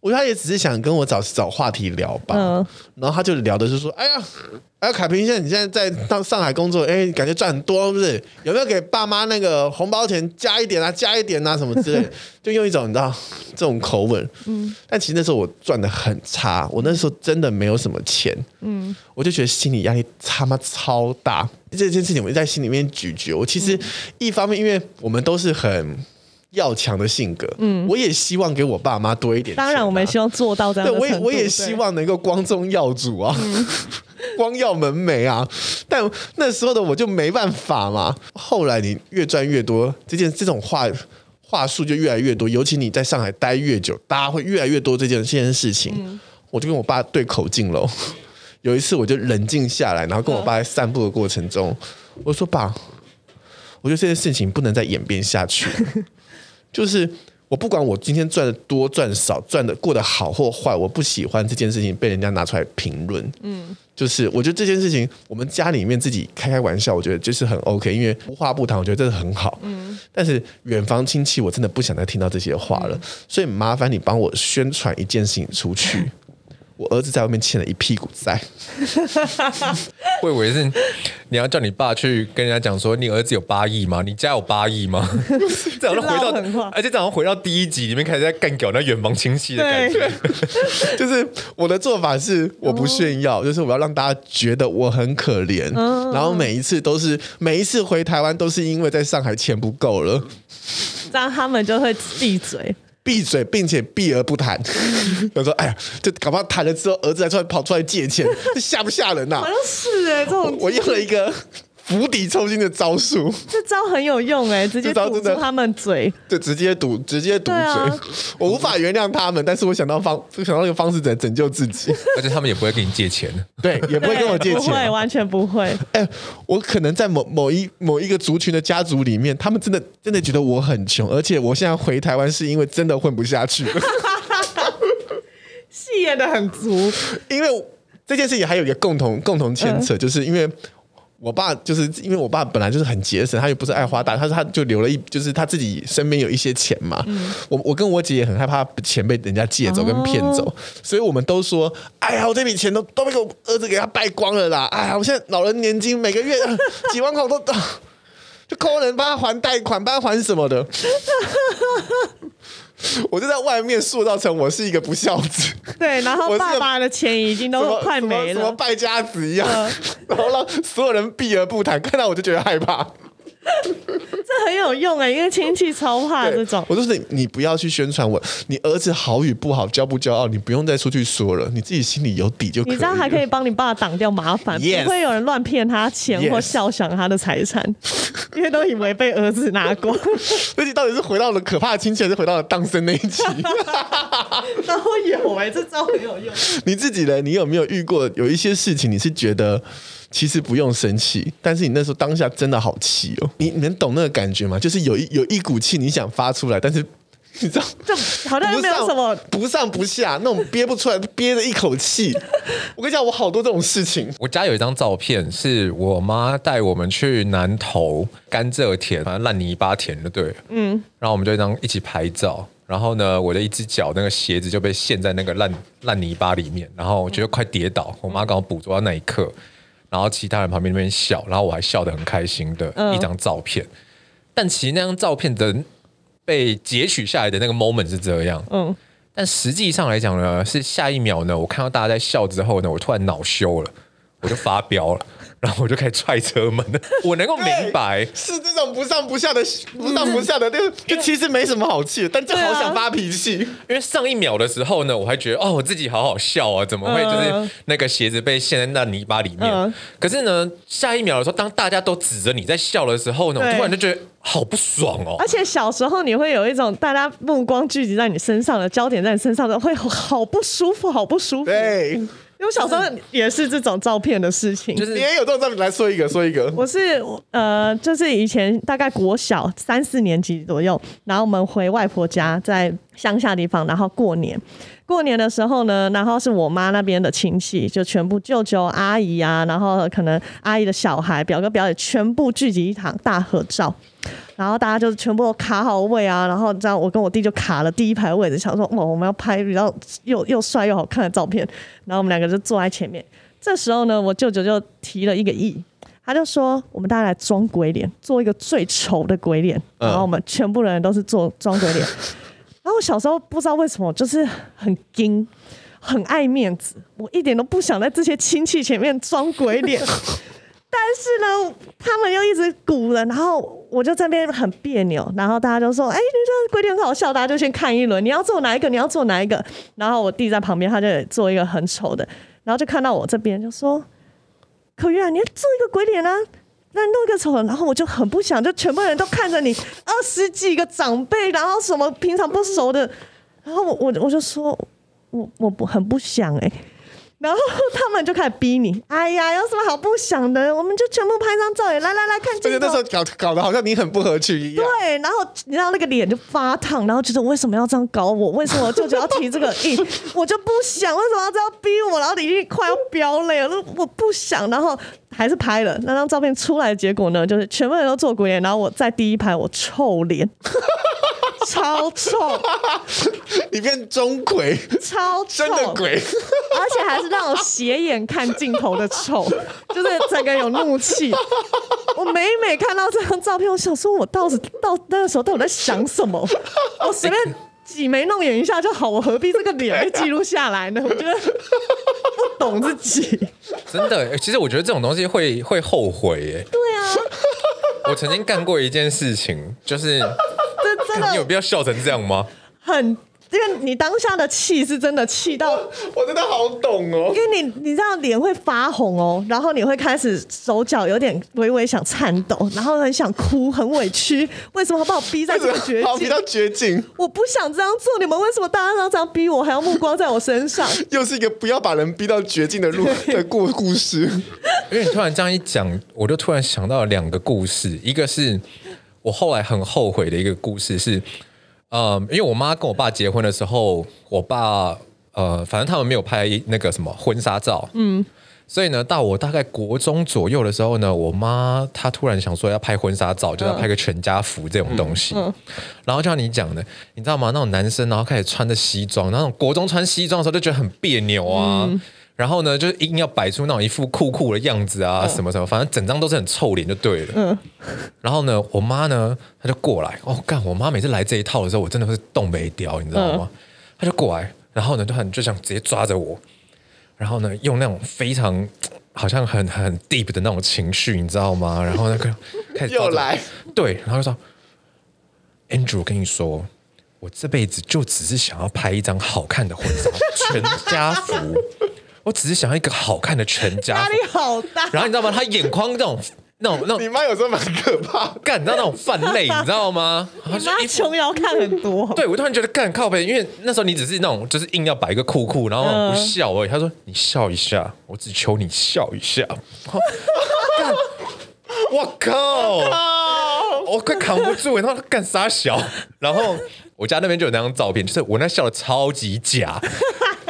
S3: 我觉得他也只是想跟我找找话题聊吧，嗯、然后他就聊的是说，哎呀，哎呀，凯平，现在你现在在到上海工作，哎，感觉赚很多，是不是？有没有给爸妈那个红包钱加一点啊，加一点啊，什么之类？就用一种你知道这种口吻，嗯。但其实那时候我赚的很差，我那时候真的没有什么钱，嗯。我就觉得心理压力他妈超大，这件事情我就在心里面咀嚼。我其实一方面，因为我们都是很。要强的性格，嗯，我也希望给我爸妈多一点、啊。
S2: 当然，我们希望做到这样。对，我也我也
S3: 希望能够光宗耀祖啊，嗯、光耀门楣啊。但那时候的我就没办法嘛。后来你越赚越多，这件这种话话术就越来越多。尤其你在上海待越久，大家会越来越多这件这件事情。嗯、我就跟我爸对口径喽。有一次，我就冷静下来，然后跟我爸在散步的过程中，嗯、我说：“爸，我觉得这件事情不能再演变下去。” 就是我不管我今天赚的多赚少，赚的过得好或坏，我不喜欢这件事情被人家拿出来评论。嗯，就是我觉得这件事情，我们家里面自己开开玩笑，我觉得就是很 OK，因为无话不谈，我觉得这是很好。嗯，但是远房亲戚，我真的不想再听到这些话了，嗯、所以麻烦你帮我宣传一件事情出去。我儿子在外面欠了一屁股债，
S1: 我以为是你要叫你爸去跟人家讲说，你儿子有八亿吗？你家有八亿吗？这样回到，而且这样回到第一集里面开始在干搞那远房亲戚的感觉。
S3: 就是我的做法是，我不炫耀，就是我要让大家觉得我很可怜，然后每一次都是每一次回台湾都是因为在上海钱不够了，
S2: 这样他们就会闭嘴。
S3: 闭嘴，并且避而不谈。他说：“哎呀，就搞不好谈了之后，儿子还出来跑出来借钱，这吓不吓人呐、啊？”
S2: 好像是哎、欸，这种我，
S3: 我用了一个。釜底抽薪的招数，
S2: 这招很有用哎，直接堵住他们嘴，
S3: 对，直接堵，直接堵嘴。啊、我无法原谅他们，但是我想到方，想到一个方式在拯救自己，
S1: 而且他们也不会跟你借钱，
S3: 对，也不会跟我借钱，
S2: 不会，完全不会。
S3: 哎、欸，我可能在某某一某一个族群的家族里面，他们真的真的觉得我很穷，而且我现在回台湾是因为真的混不下去。了，
S2: 戏演的很足，
S3: 因为这件事情还有一个共同共同牵扯，嗯、就是因为。我爸就是因为我爸本来就是很节省，他又不是爱花大，他说他就留了一，就是他自己身边有一些钱嘛。嗯、我我跟我姐也很害怕钱被人家借走跟骗走，哦、所以我们都说，哎呀，我这笔钱都都被我儿子给他败光了啦！哎呀，我现在老人年金每个月 几万块都 就抠人帮他还贷款，帮他还什么的。我就在外面塑造成我是一个不孝子，
S2: 对，然后爸爸的钱已经都快没了，
S3: 什么败家子一样，嗯、然后让所有人避而不谈，看到我就觉得害怕。
S2: 这很有用哎，因为亲戚超怕这种。
S3: 我就是你，你不要去宣传我，你儿子好与不好，骄不骄傲，你不用再出去说了，你自己心里有底就可以。
S2: 你这样还可以帮你爸挡掉麻烦，Yes. 不会有人乱骗他钱或笑想他的财产. 因为都以为被儿子拿过。
S3: 而且到底是回到了可怕的亲戚，还是回到了当生那一集？
S2: 都有哎，这招很有用。
S3: 你自己呢？你有没有遇过有一些事情，你是觉得？其实不用生气，但是你那时候当下真的好气哦。你你能懂那个感觉吗？就是有一有一股气你想发出来，但是 你知道，
S2: 就好像没有什么
S3: 不上不下那种憋不出来，憋着一口气。我跟你讲，我好多这种事情。
S1: 我家有一张照片，是我妈带我们去南投甘蔗田，反正烂泥巴田就，对，嗯。然后我们就一张一起拍照，然后呢，我的一只脚那个鞋子就被陷在那个烂烂泥巴里面，然后我觉得快跌倒，我妈刚好捕捉到那一刻。然后其他人旁边那边笑，然后我还笑得很开心的一张照片，嗯、但其实那张照片的被截取下来的那个 moment 是这样，嗯，但实际上来讲呢，是下一秒呢，我看到大家在笑之后呢，我突然恼羞了，我就发飙了。然后我就开始踹车门，我能够明白
S3: 是这种不上不下的不上不下的，就就其实没什么好气的，但就好想发脾气。
S1: 因为上一秒的时候呢，我还觉得哦，我自己好好笑啊，怎么会就是那个鞋子被陷在那泥巴里面？可是呢，下一秒的时候，当大家都指着你在笑的时候呢，我突然就觉得好不爽哦。
S2: 而且小时候你会有一种大家目光聚集在你身上的焦点在你身上的，会好不舒服，好不舒服。
S3: 对。
S2: 因为我小时候也是这种照片的事情，
S3: 就是你也有这种照片，来说一个，说一个。
S2: 我是呃，就是以前大概国小三四年级左右，然后我们回外婆家，在乡下地方，然后过年。过年的时候呢，然后是我妈那边的亲戚，就全部舅舅阿姨啊，然后可能阿姨的小孩、表哥表姐全部聚集一堂大合照。然后大家就全部都卡好位啊，然后这样我跟我弟就卡了第一排位置，想说哇，我们要拍比较又又帅又好看的照片。然后我们两个就坐在前面。这时候呢，我舅舅就提了一个亿，他就说我们大家来装鬼脸，做一个最丑的鬼脸。然后我们全部人都是做装鬼脸。然后我小时候不知道为什么就是很惊，很爱面子，我一点都不想在这些亲戚前面装鬼脸。但是呢，他们又一直鼓了，然后我就在那边很别扭，然后大家就说：“哎、你这鬼脸很好笑。”大家就先看一轮，你要做哪一个？你要做哪一个？然后我弟在旁边，他就做一个很丑的，然后就看到我这边就说：“可月啊，你要做一个鬼脸啊，那弄一个丑的。”然后我就很不想，就全部人都看着你，二十几个长辈，然后什么平常不熟的，然后我我我就说：“我我不很不想哎、” 然后他们就开始逼你，哎呀，有什么好不想的？我们就全部拍张照，来来来看镜头。
S3: 而且那时候搞搞得好像你很不合群一样。
S2: 对，然后你知道那个脸就发烫，然后觉得为什么要这样搞我？为什么我舅舅要提这个意？我就不想，为什么要这样逼我？然后你已经快要飙泪了，我不想，然后还是拍了那张照片出来的结果呢，就是全部人都做鬼脸，然后我在第一排我臭脸。超臭！
S3: 你变钟馗，
S2: 超臭
S3: 真的鬼，
S2: 而且还是那种斜眼看镜头的臭，就是整个有怒气。我每每看到这张照片，我想说，我到底到那个时候到底在想什么？我随便挤眉弄眼一下就好，我何必这个脸被记录下来呢？我觉得不懂自己，
S1: 真的。其实我觉得这种东西会会后悔耶。
S2: 对啊，
S1: 我曾经干过一件事情，就是。你有必要笑成这样吗？
S2: 很，因为你当下的气是真的气到我，
S3: 我真的好懂哦。
S2: 因为你你知道脸会发红哦，然后你会开始手脚有点微微想颤抖，然后很想哭，很委屈。为什么要把我逼在这个绝境？
S3: 逼到绝境！
S2: 我不想这样做，你们为什么大家都这样逼我，还要目光在我身上？
S3: 又是一个不要把人逼到绝境的路的故故事。
S1: 因为你突然这样一讲，我就突然想到了两个故事，一个是。我后来很后悔的一个故事是，嗯，因为我妈跟我爸结婚的时候，我爸呃，反正他们没有拍那个什么婚纱照，嗯，所以呢，到我大概国中左右的时候呢，我妈她突然想说要拍婚纱照，就要拍个全家福这种东西，嗯嗯、然后就像你讲的，你知道吗？那种男生然后开始穿着西装，那种国中穿西装的时候就觉得很别扭啊。嗯然后呢，就是硬要摆出那种一副酷酷的样子啊，什么什么，反正整张都是很臭脸就对了。嗯。然后呢，我妈呢，她就过来，哦，干！我妈每次来这一套的时候，我真的会冻没掉，你知道吗？她就过来，然后呢，就很就想直接抓着我，然后呢，用那种非常好像很很 deep 的那种情绪，你知道吗？然后那个开始
S3: 又来，
S1: 对，然后就说：“Andrew，我跟你说，我这辈子就只是想要拍一张好看的婚纱，全家福。”我只是想要一个好看的全家，
S2: 压力好大。
S1: 然后你知道吗？他眼眶那种、那种、那种，
S3: 你妈有时候蛮可怕。
S1: 干，你知道那种泛泪，你知道吗？
S2: 你妈琼瑶看很多。
S1: 对，我突然觉得干靠背，因为那时候你只是那种，就是硬要摆一个酷酷，然后不笑而已。他说：“你笑一下，我只求你笑一下。”干，我靠！我快扛不住，然后干傻小？然后我家那边就有那张照片，就是我那笑的超级假。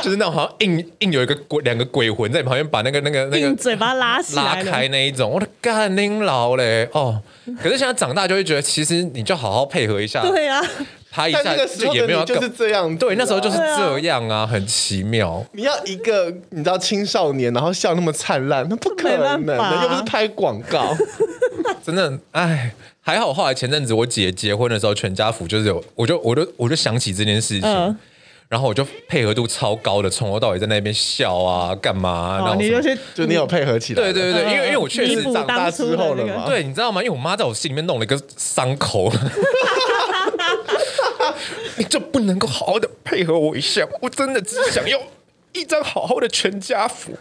S1: 就是那种好像硬硬有一个鬼两个鬼魂在你旁边把那个那个那个
S2: 嘴巴拉起
S1: 拉开那一种，我的干您老嘞。哦！可是现在长大就会觉得，其实你就好好配合一下，
S2: 对啊，
S1: 拍一下就也没有
S3: 就是这样，
S1: 对，那时候就是这样啊，很奇妙。
S3: 你要一个你知道青少年，然后笑那么灿烂，那不可能的，又不是拍广告，
S1: 真的哎，还好后来前阵子我姐结婚的时候，全家福就是有，我就我就我就想起这件事情。然后我就配合度超高的，从头到尾在那边笑啊，干嘛、啊？然后
S2: 你就
S3: 就你有配合起来？
S1: 对对对，因为因为我确实
S3: 长大之后了嘛。
S1: 对，你知道吗？因为我妈在我心里面弄了一个伤口，你就不能够好好的配合我一下？我真的只是想要一张好好的全家福，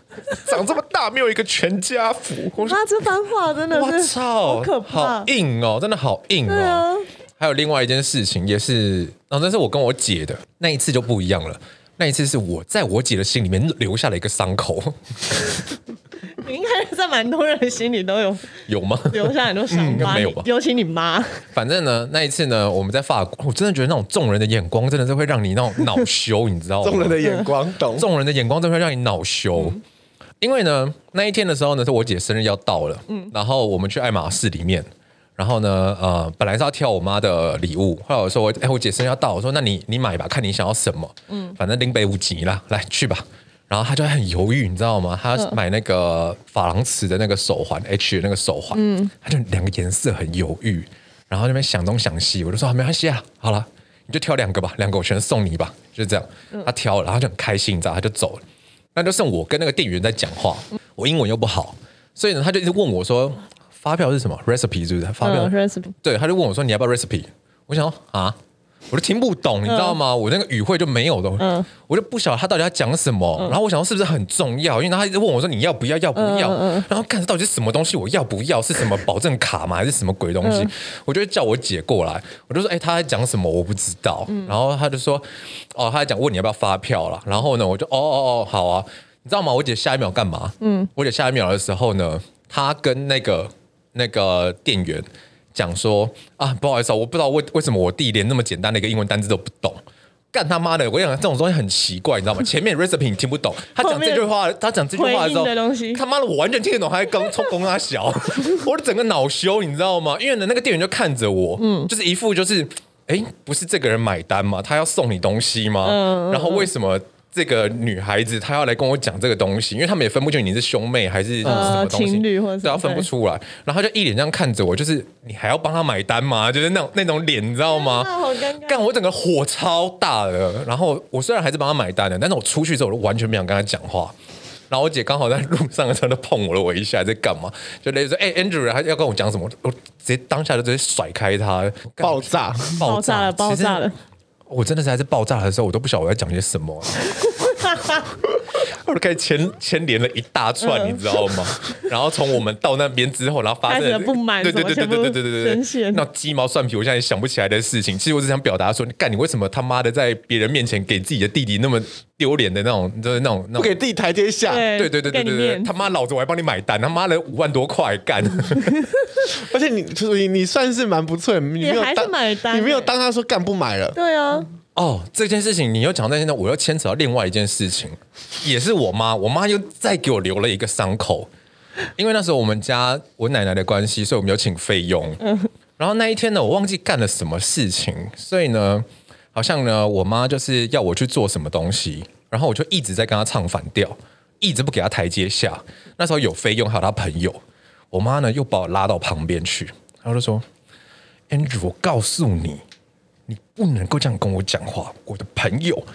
S1: 长这么大没有一个全家福。我
S2: 妈这番话真的是，我操，好可怕，
S1: 好硬哦，真的好硬哦。还有另外一件事情，也是，然后那是我跟我姐的那一次就不一样了。那一次是我在我姐的心里面留下了一个伤口。
S2: 你应该在蛮多人的心里都有
S1: 有吗？
S2: 留下很多伤疤，没有吧？尤其你妈。
S1: 反正呢，那一次呢，我们在法国，我真的觉得那种众人的眼光真的是会让你那种恼羞，你知道吗？
S3: 众人的眼光，懂？
S1: 众人的眼光真的会让你恼羞。嗯、因为呢，那一天的时候呢，是我姐生日要到了，嗯，然后我们去爱马仕里面。然后呢，呃，本来是要挑我妈的礼物，后来我说我，哎，我姐生日要到，我说那你你买吧，看你想要什么，嗯，反正林北五级啦，来去吧。然后她就很犹豫，你知道吗？她买那个珐琅瓷的那个手环，H 的那个手环，嗯，她就两个颜色很犹豫，然后那边想东想西，我就说、啊、没关系啊，好了，你就挑两个吧，两个我全送你吧，就这样。她挑了，然后就很开心，你知道，她就走了。那就剩我跟那个店员在讲话，我英文又不好，所以呢，他就一直问我说。发票是什么？recipe 是不是？发票、
S2: uh, recipe。
S1: 对，他就问我说：“你要不要 recipe？” 我想说啊，我都听不懂，你知道吗？Uh, 我那个语汇就没有东西，嗯我就不晓得他到底要讲什么。Uh, 然后我想说是不是很重要？因为他一直问我说：“你要不要？要不要？” uh, uh, 然后看到底是什么东西？我要不要？是什么保证卡吗？还是什么鬼东西？Uh, 我就叫我姐过来，我就说：“哎、欸，他在讲什么？我不知道。” uh, 然后他就说：“哦，他在讲问你要不要发票了。”然后呢，我就：“哦哦哦，好啊。”你知道吗？我姐下一秒干嘛？嗯，我姐下一秒的时候呢，她跟那个那个店员讲说啊，不好意思，啊我不知道为为什么我弟连那么简单的一个英文单字都不懂。干他妈的！我跟你讲，这种东西很奇怪，你知道吗？前面 recipe 你听不懂，他讲这句话，他讲这句话的时候，他妈的我完全听得懂，他还刚从公他小，我的整个恼羞，你知道吗？因为呢，那个店员就看着我，嗯，就是一副就是，哎，不是这个人买单吗？他要送你东西吗？嗯，然后为什么？这个女孩子她要来跟我讲这个东西，因为他们也分不清你是兄妹还是什么东西，
S2: 情侣或者
S1: 对，分不出来。然后就一脸这样看着我，就是你还要帮她买单吗？就是那种那种脸，你知道吗？
S2: 好尴尬。
S1: 干我整个火超大的。然后我虽然还是帮她买单的，但是我出去之后我就完全不想跟她讲话。然后我姐刚好在路上的时候就碰我了我一下，在干嘛？就类似说，哎，Andrew，他要跟我讲什么？我直接当下就直接甩开他，
S3: 爆炸，
S2: 爆炸了，爆炸了。
S1: 我真的是还是爆炸的时候，我都不晓得我在讲些什么。我就开始牵牵连了一大串，你知道吗？然后从我们到那边之后，然后发生了
S2: 不满，
S1: 对对对对对对对对对，那鸡毛蒜皮，我现在也想不起来的事情。其实我只想表达说，你干，你为什么他妈的在别人面前给自己的弟弟那么丢脸的那种，就是那种
S3: 不给自己台阶下？
S1: 对对对对对对，他妈老子我还帮你买单，他妈的五万多块干。
S3: 而且你你你算是蛮不错，你没有
S2: 还是买单，
S3: 你没有当他说干不买了，
S2: 对啊。
S1: 哦，这件事情你又讲到现在，我又牵扯到另外一件事情，也是我妈，我妈又再给我留了一个伤口，因为那时候我们家我奶奶的关系，所以我们有请费用。然后那一天呢，我忘记干了什么事情，所以呢，好像呢，我妈就是要我去做什么东西，然后我就一直在跟她唱反调，一直不给她台阶下。那时候有费用，还有她朋友，我妈呢又把我拉到旁边去，然后就说：“Andrew，我告诉你。”你不能够这样跟我讲话，我的朋友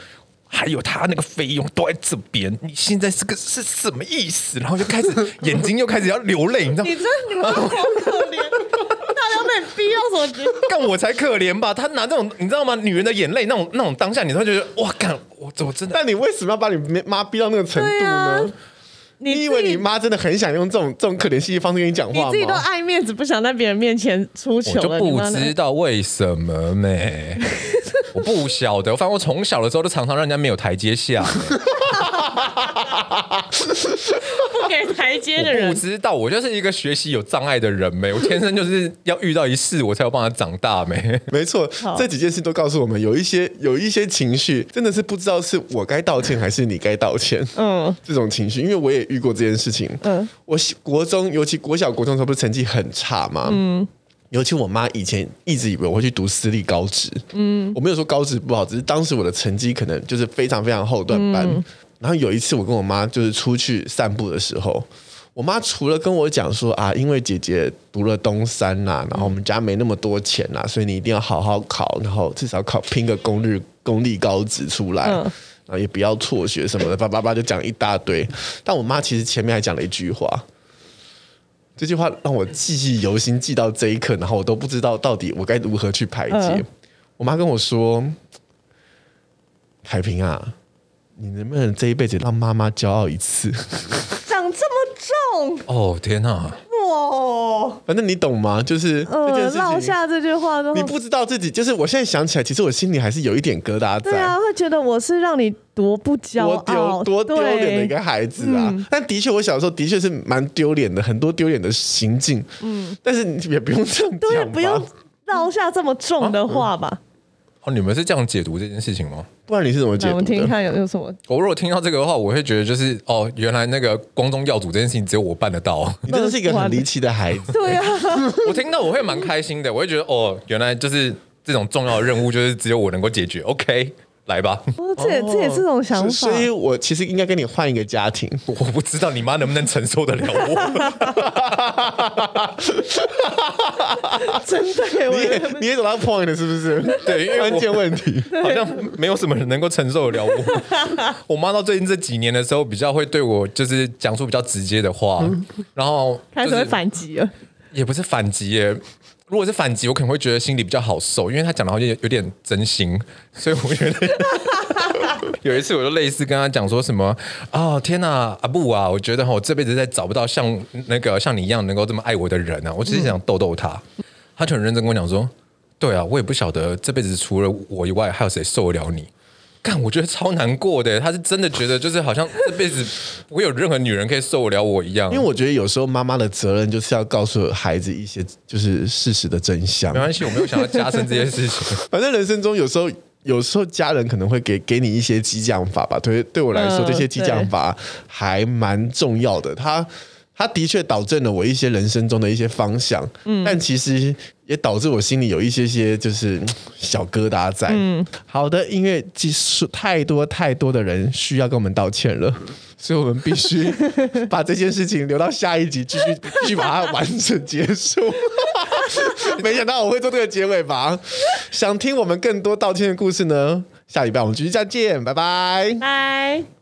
S1: 还有他那个费用都在这边，你现在是个是什么意思？然后就开始眼睛又开始要流泪，你知道？
S2: 你真你们好可怜，他要被逼到什么地步？
S1: 干我才可怜吧？他拿这种你知道吗？女人的眼泪那种那种当下，你会觉得哇干我怎么真的？
S3: 但你为什么要把你妈逼到那个程度呢？你以为你妈真的很想用这种这种可怜兮兮方式跟你讲话吗？
S2: 你自己都爱面子，不想在别人面前出糗。
S1: 我就不知道为什么咩，我不晓得。反正我从小的时候都常常让人家没有台阶下。
S2: 不给台阶的人，
S1: 我不知道，我就是一个学习有障碍的人没，我天生就是要遇到一事，我才有办法长大没。
S3: 没错，这几件事都告诉我们，有一些有一些情绪，真的是不知道是我该道歉还是你该道歉。嗯，这种情绪，因为我也遇过这件事情。嗯，我国中，尤其国小、国中的时候，不是成绩很差吗？嗯，尤其我妈以前一直以为我会去读私立高职。嗯，我没有说高职不好，只是当时我的成绩可能就是非常非常后段班。嗯然后有一次，我跟我妈就是出去散步的时候，我妈除了跟我讲说啊，因为姐姐读了东山呐、啊，然后我们家没那么多钱呐、啊，所以你一定要好好考，然后至少考拼个公立公立高职出来，然后也不要辍学什么的，叭叭叭就讲一大堆。但我妈其实前面还讲了一句话，这句话让我记忆犹新，记到这一刻，然后我都不知道到底我该如何去排解。我妈跟我说：“海平啊。”你能不能这一辈子让妈妈骄傲一次？
S2: 长这么重
S1: 哦，天哪！
S2: 哇，
S3: 反正你懂吗？就是这件事情，
S2: 落下这句话都，
S3: 你不知道自己，就是我现在想起来，其实我心里还是有一点疙瘩在。
S2: 对啊，会觉得我是让你多不骄傲、
S3: 多丢脸的一个孩子啊。嗯、但的确，我小时候的确是蛮丢脸的，很多丢脸的行径。嗯，但是你也不用这样讲，
S2: 对，不用落下这么重的话吧。啊嗯
S1: 哦，你们是这样解读这件事情吗？
S3: 不然你是怎么解读？
S2: 我们听听看有有什么。
S1: 我如果听到这个的话，我会觉得就是哦，原来那个光宗耀祖这件事情只有我办得到。
S3: 你真的是一个很离奇的孩子。
S2: 对啊，
S1: 我听到我会蛮开心的，我会觉得哦，原来就是这种重要的任务就是只有我能够解决。OK。来吧，
S2: 哦，这也这也是这种想法，
S3: 所以我其实应该跟你换一个家庭。
S1: 我不知道你妈能不能承受得了我。
S2: 真的，
S3: 你也你也走到 point 了，是不是？
S1: 对，因为
S3: 关键问题
S1: 好像没有什么人能够承受得了我。我妈到最近这几年的时候，比较会对我就是讲出比较直接的话，嗯、然后、就是、
S2: 开始会反击了，
S1: 也不是反击耶。如果是反击，我可能会觉得心里比较好受，因为他讲的好像有点真心，所以我觉得 有一次我就类似跟他讲说什么哦，天哪，阿布啊，我觉得我这辈子再找不到像那个像你一样能够这么爱我的人啊，我只是想逗逗他，他就很认真跟我讲说，对啊，我也不晓得这辈子除了我以外还有谁受得了你。干，我觉得超难过的。他是真的觉得，就是好像这辈子不会有任何女人可以受得了我一样。
S3: 因为我觉得有时候妈妈的责任就是要告诉孩子一些就是事实的真相。
S1: 没关系，我没有想要加深这件事情。
S3: 反正人生中有时候。有时候家人可能会给给你一些激将法吧，对对我来说，这些激将法还蛮重要的。他他的确导正了我一些人生中的一些方向，嗯，但其实也导致我心里有一些些就是小疙瘩在。嗯，好的，因为其实太多太多的人需要跟我们道歉了。所以我们必须 把这件事情留到下一集继续 继续把它完整结束。没想到我会做这个结尾吧？想听我们更多道歉的故事呢？下礼拜我们继续再见，拜拜，
S2: 拜。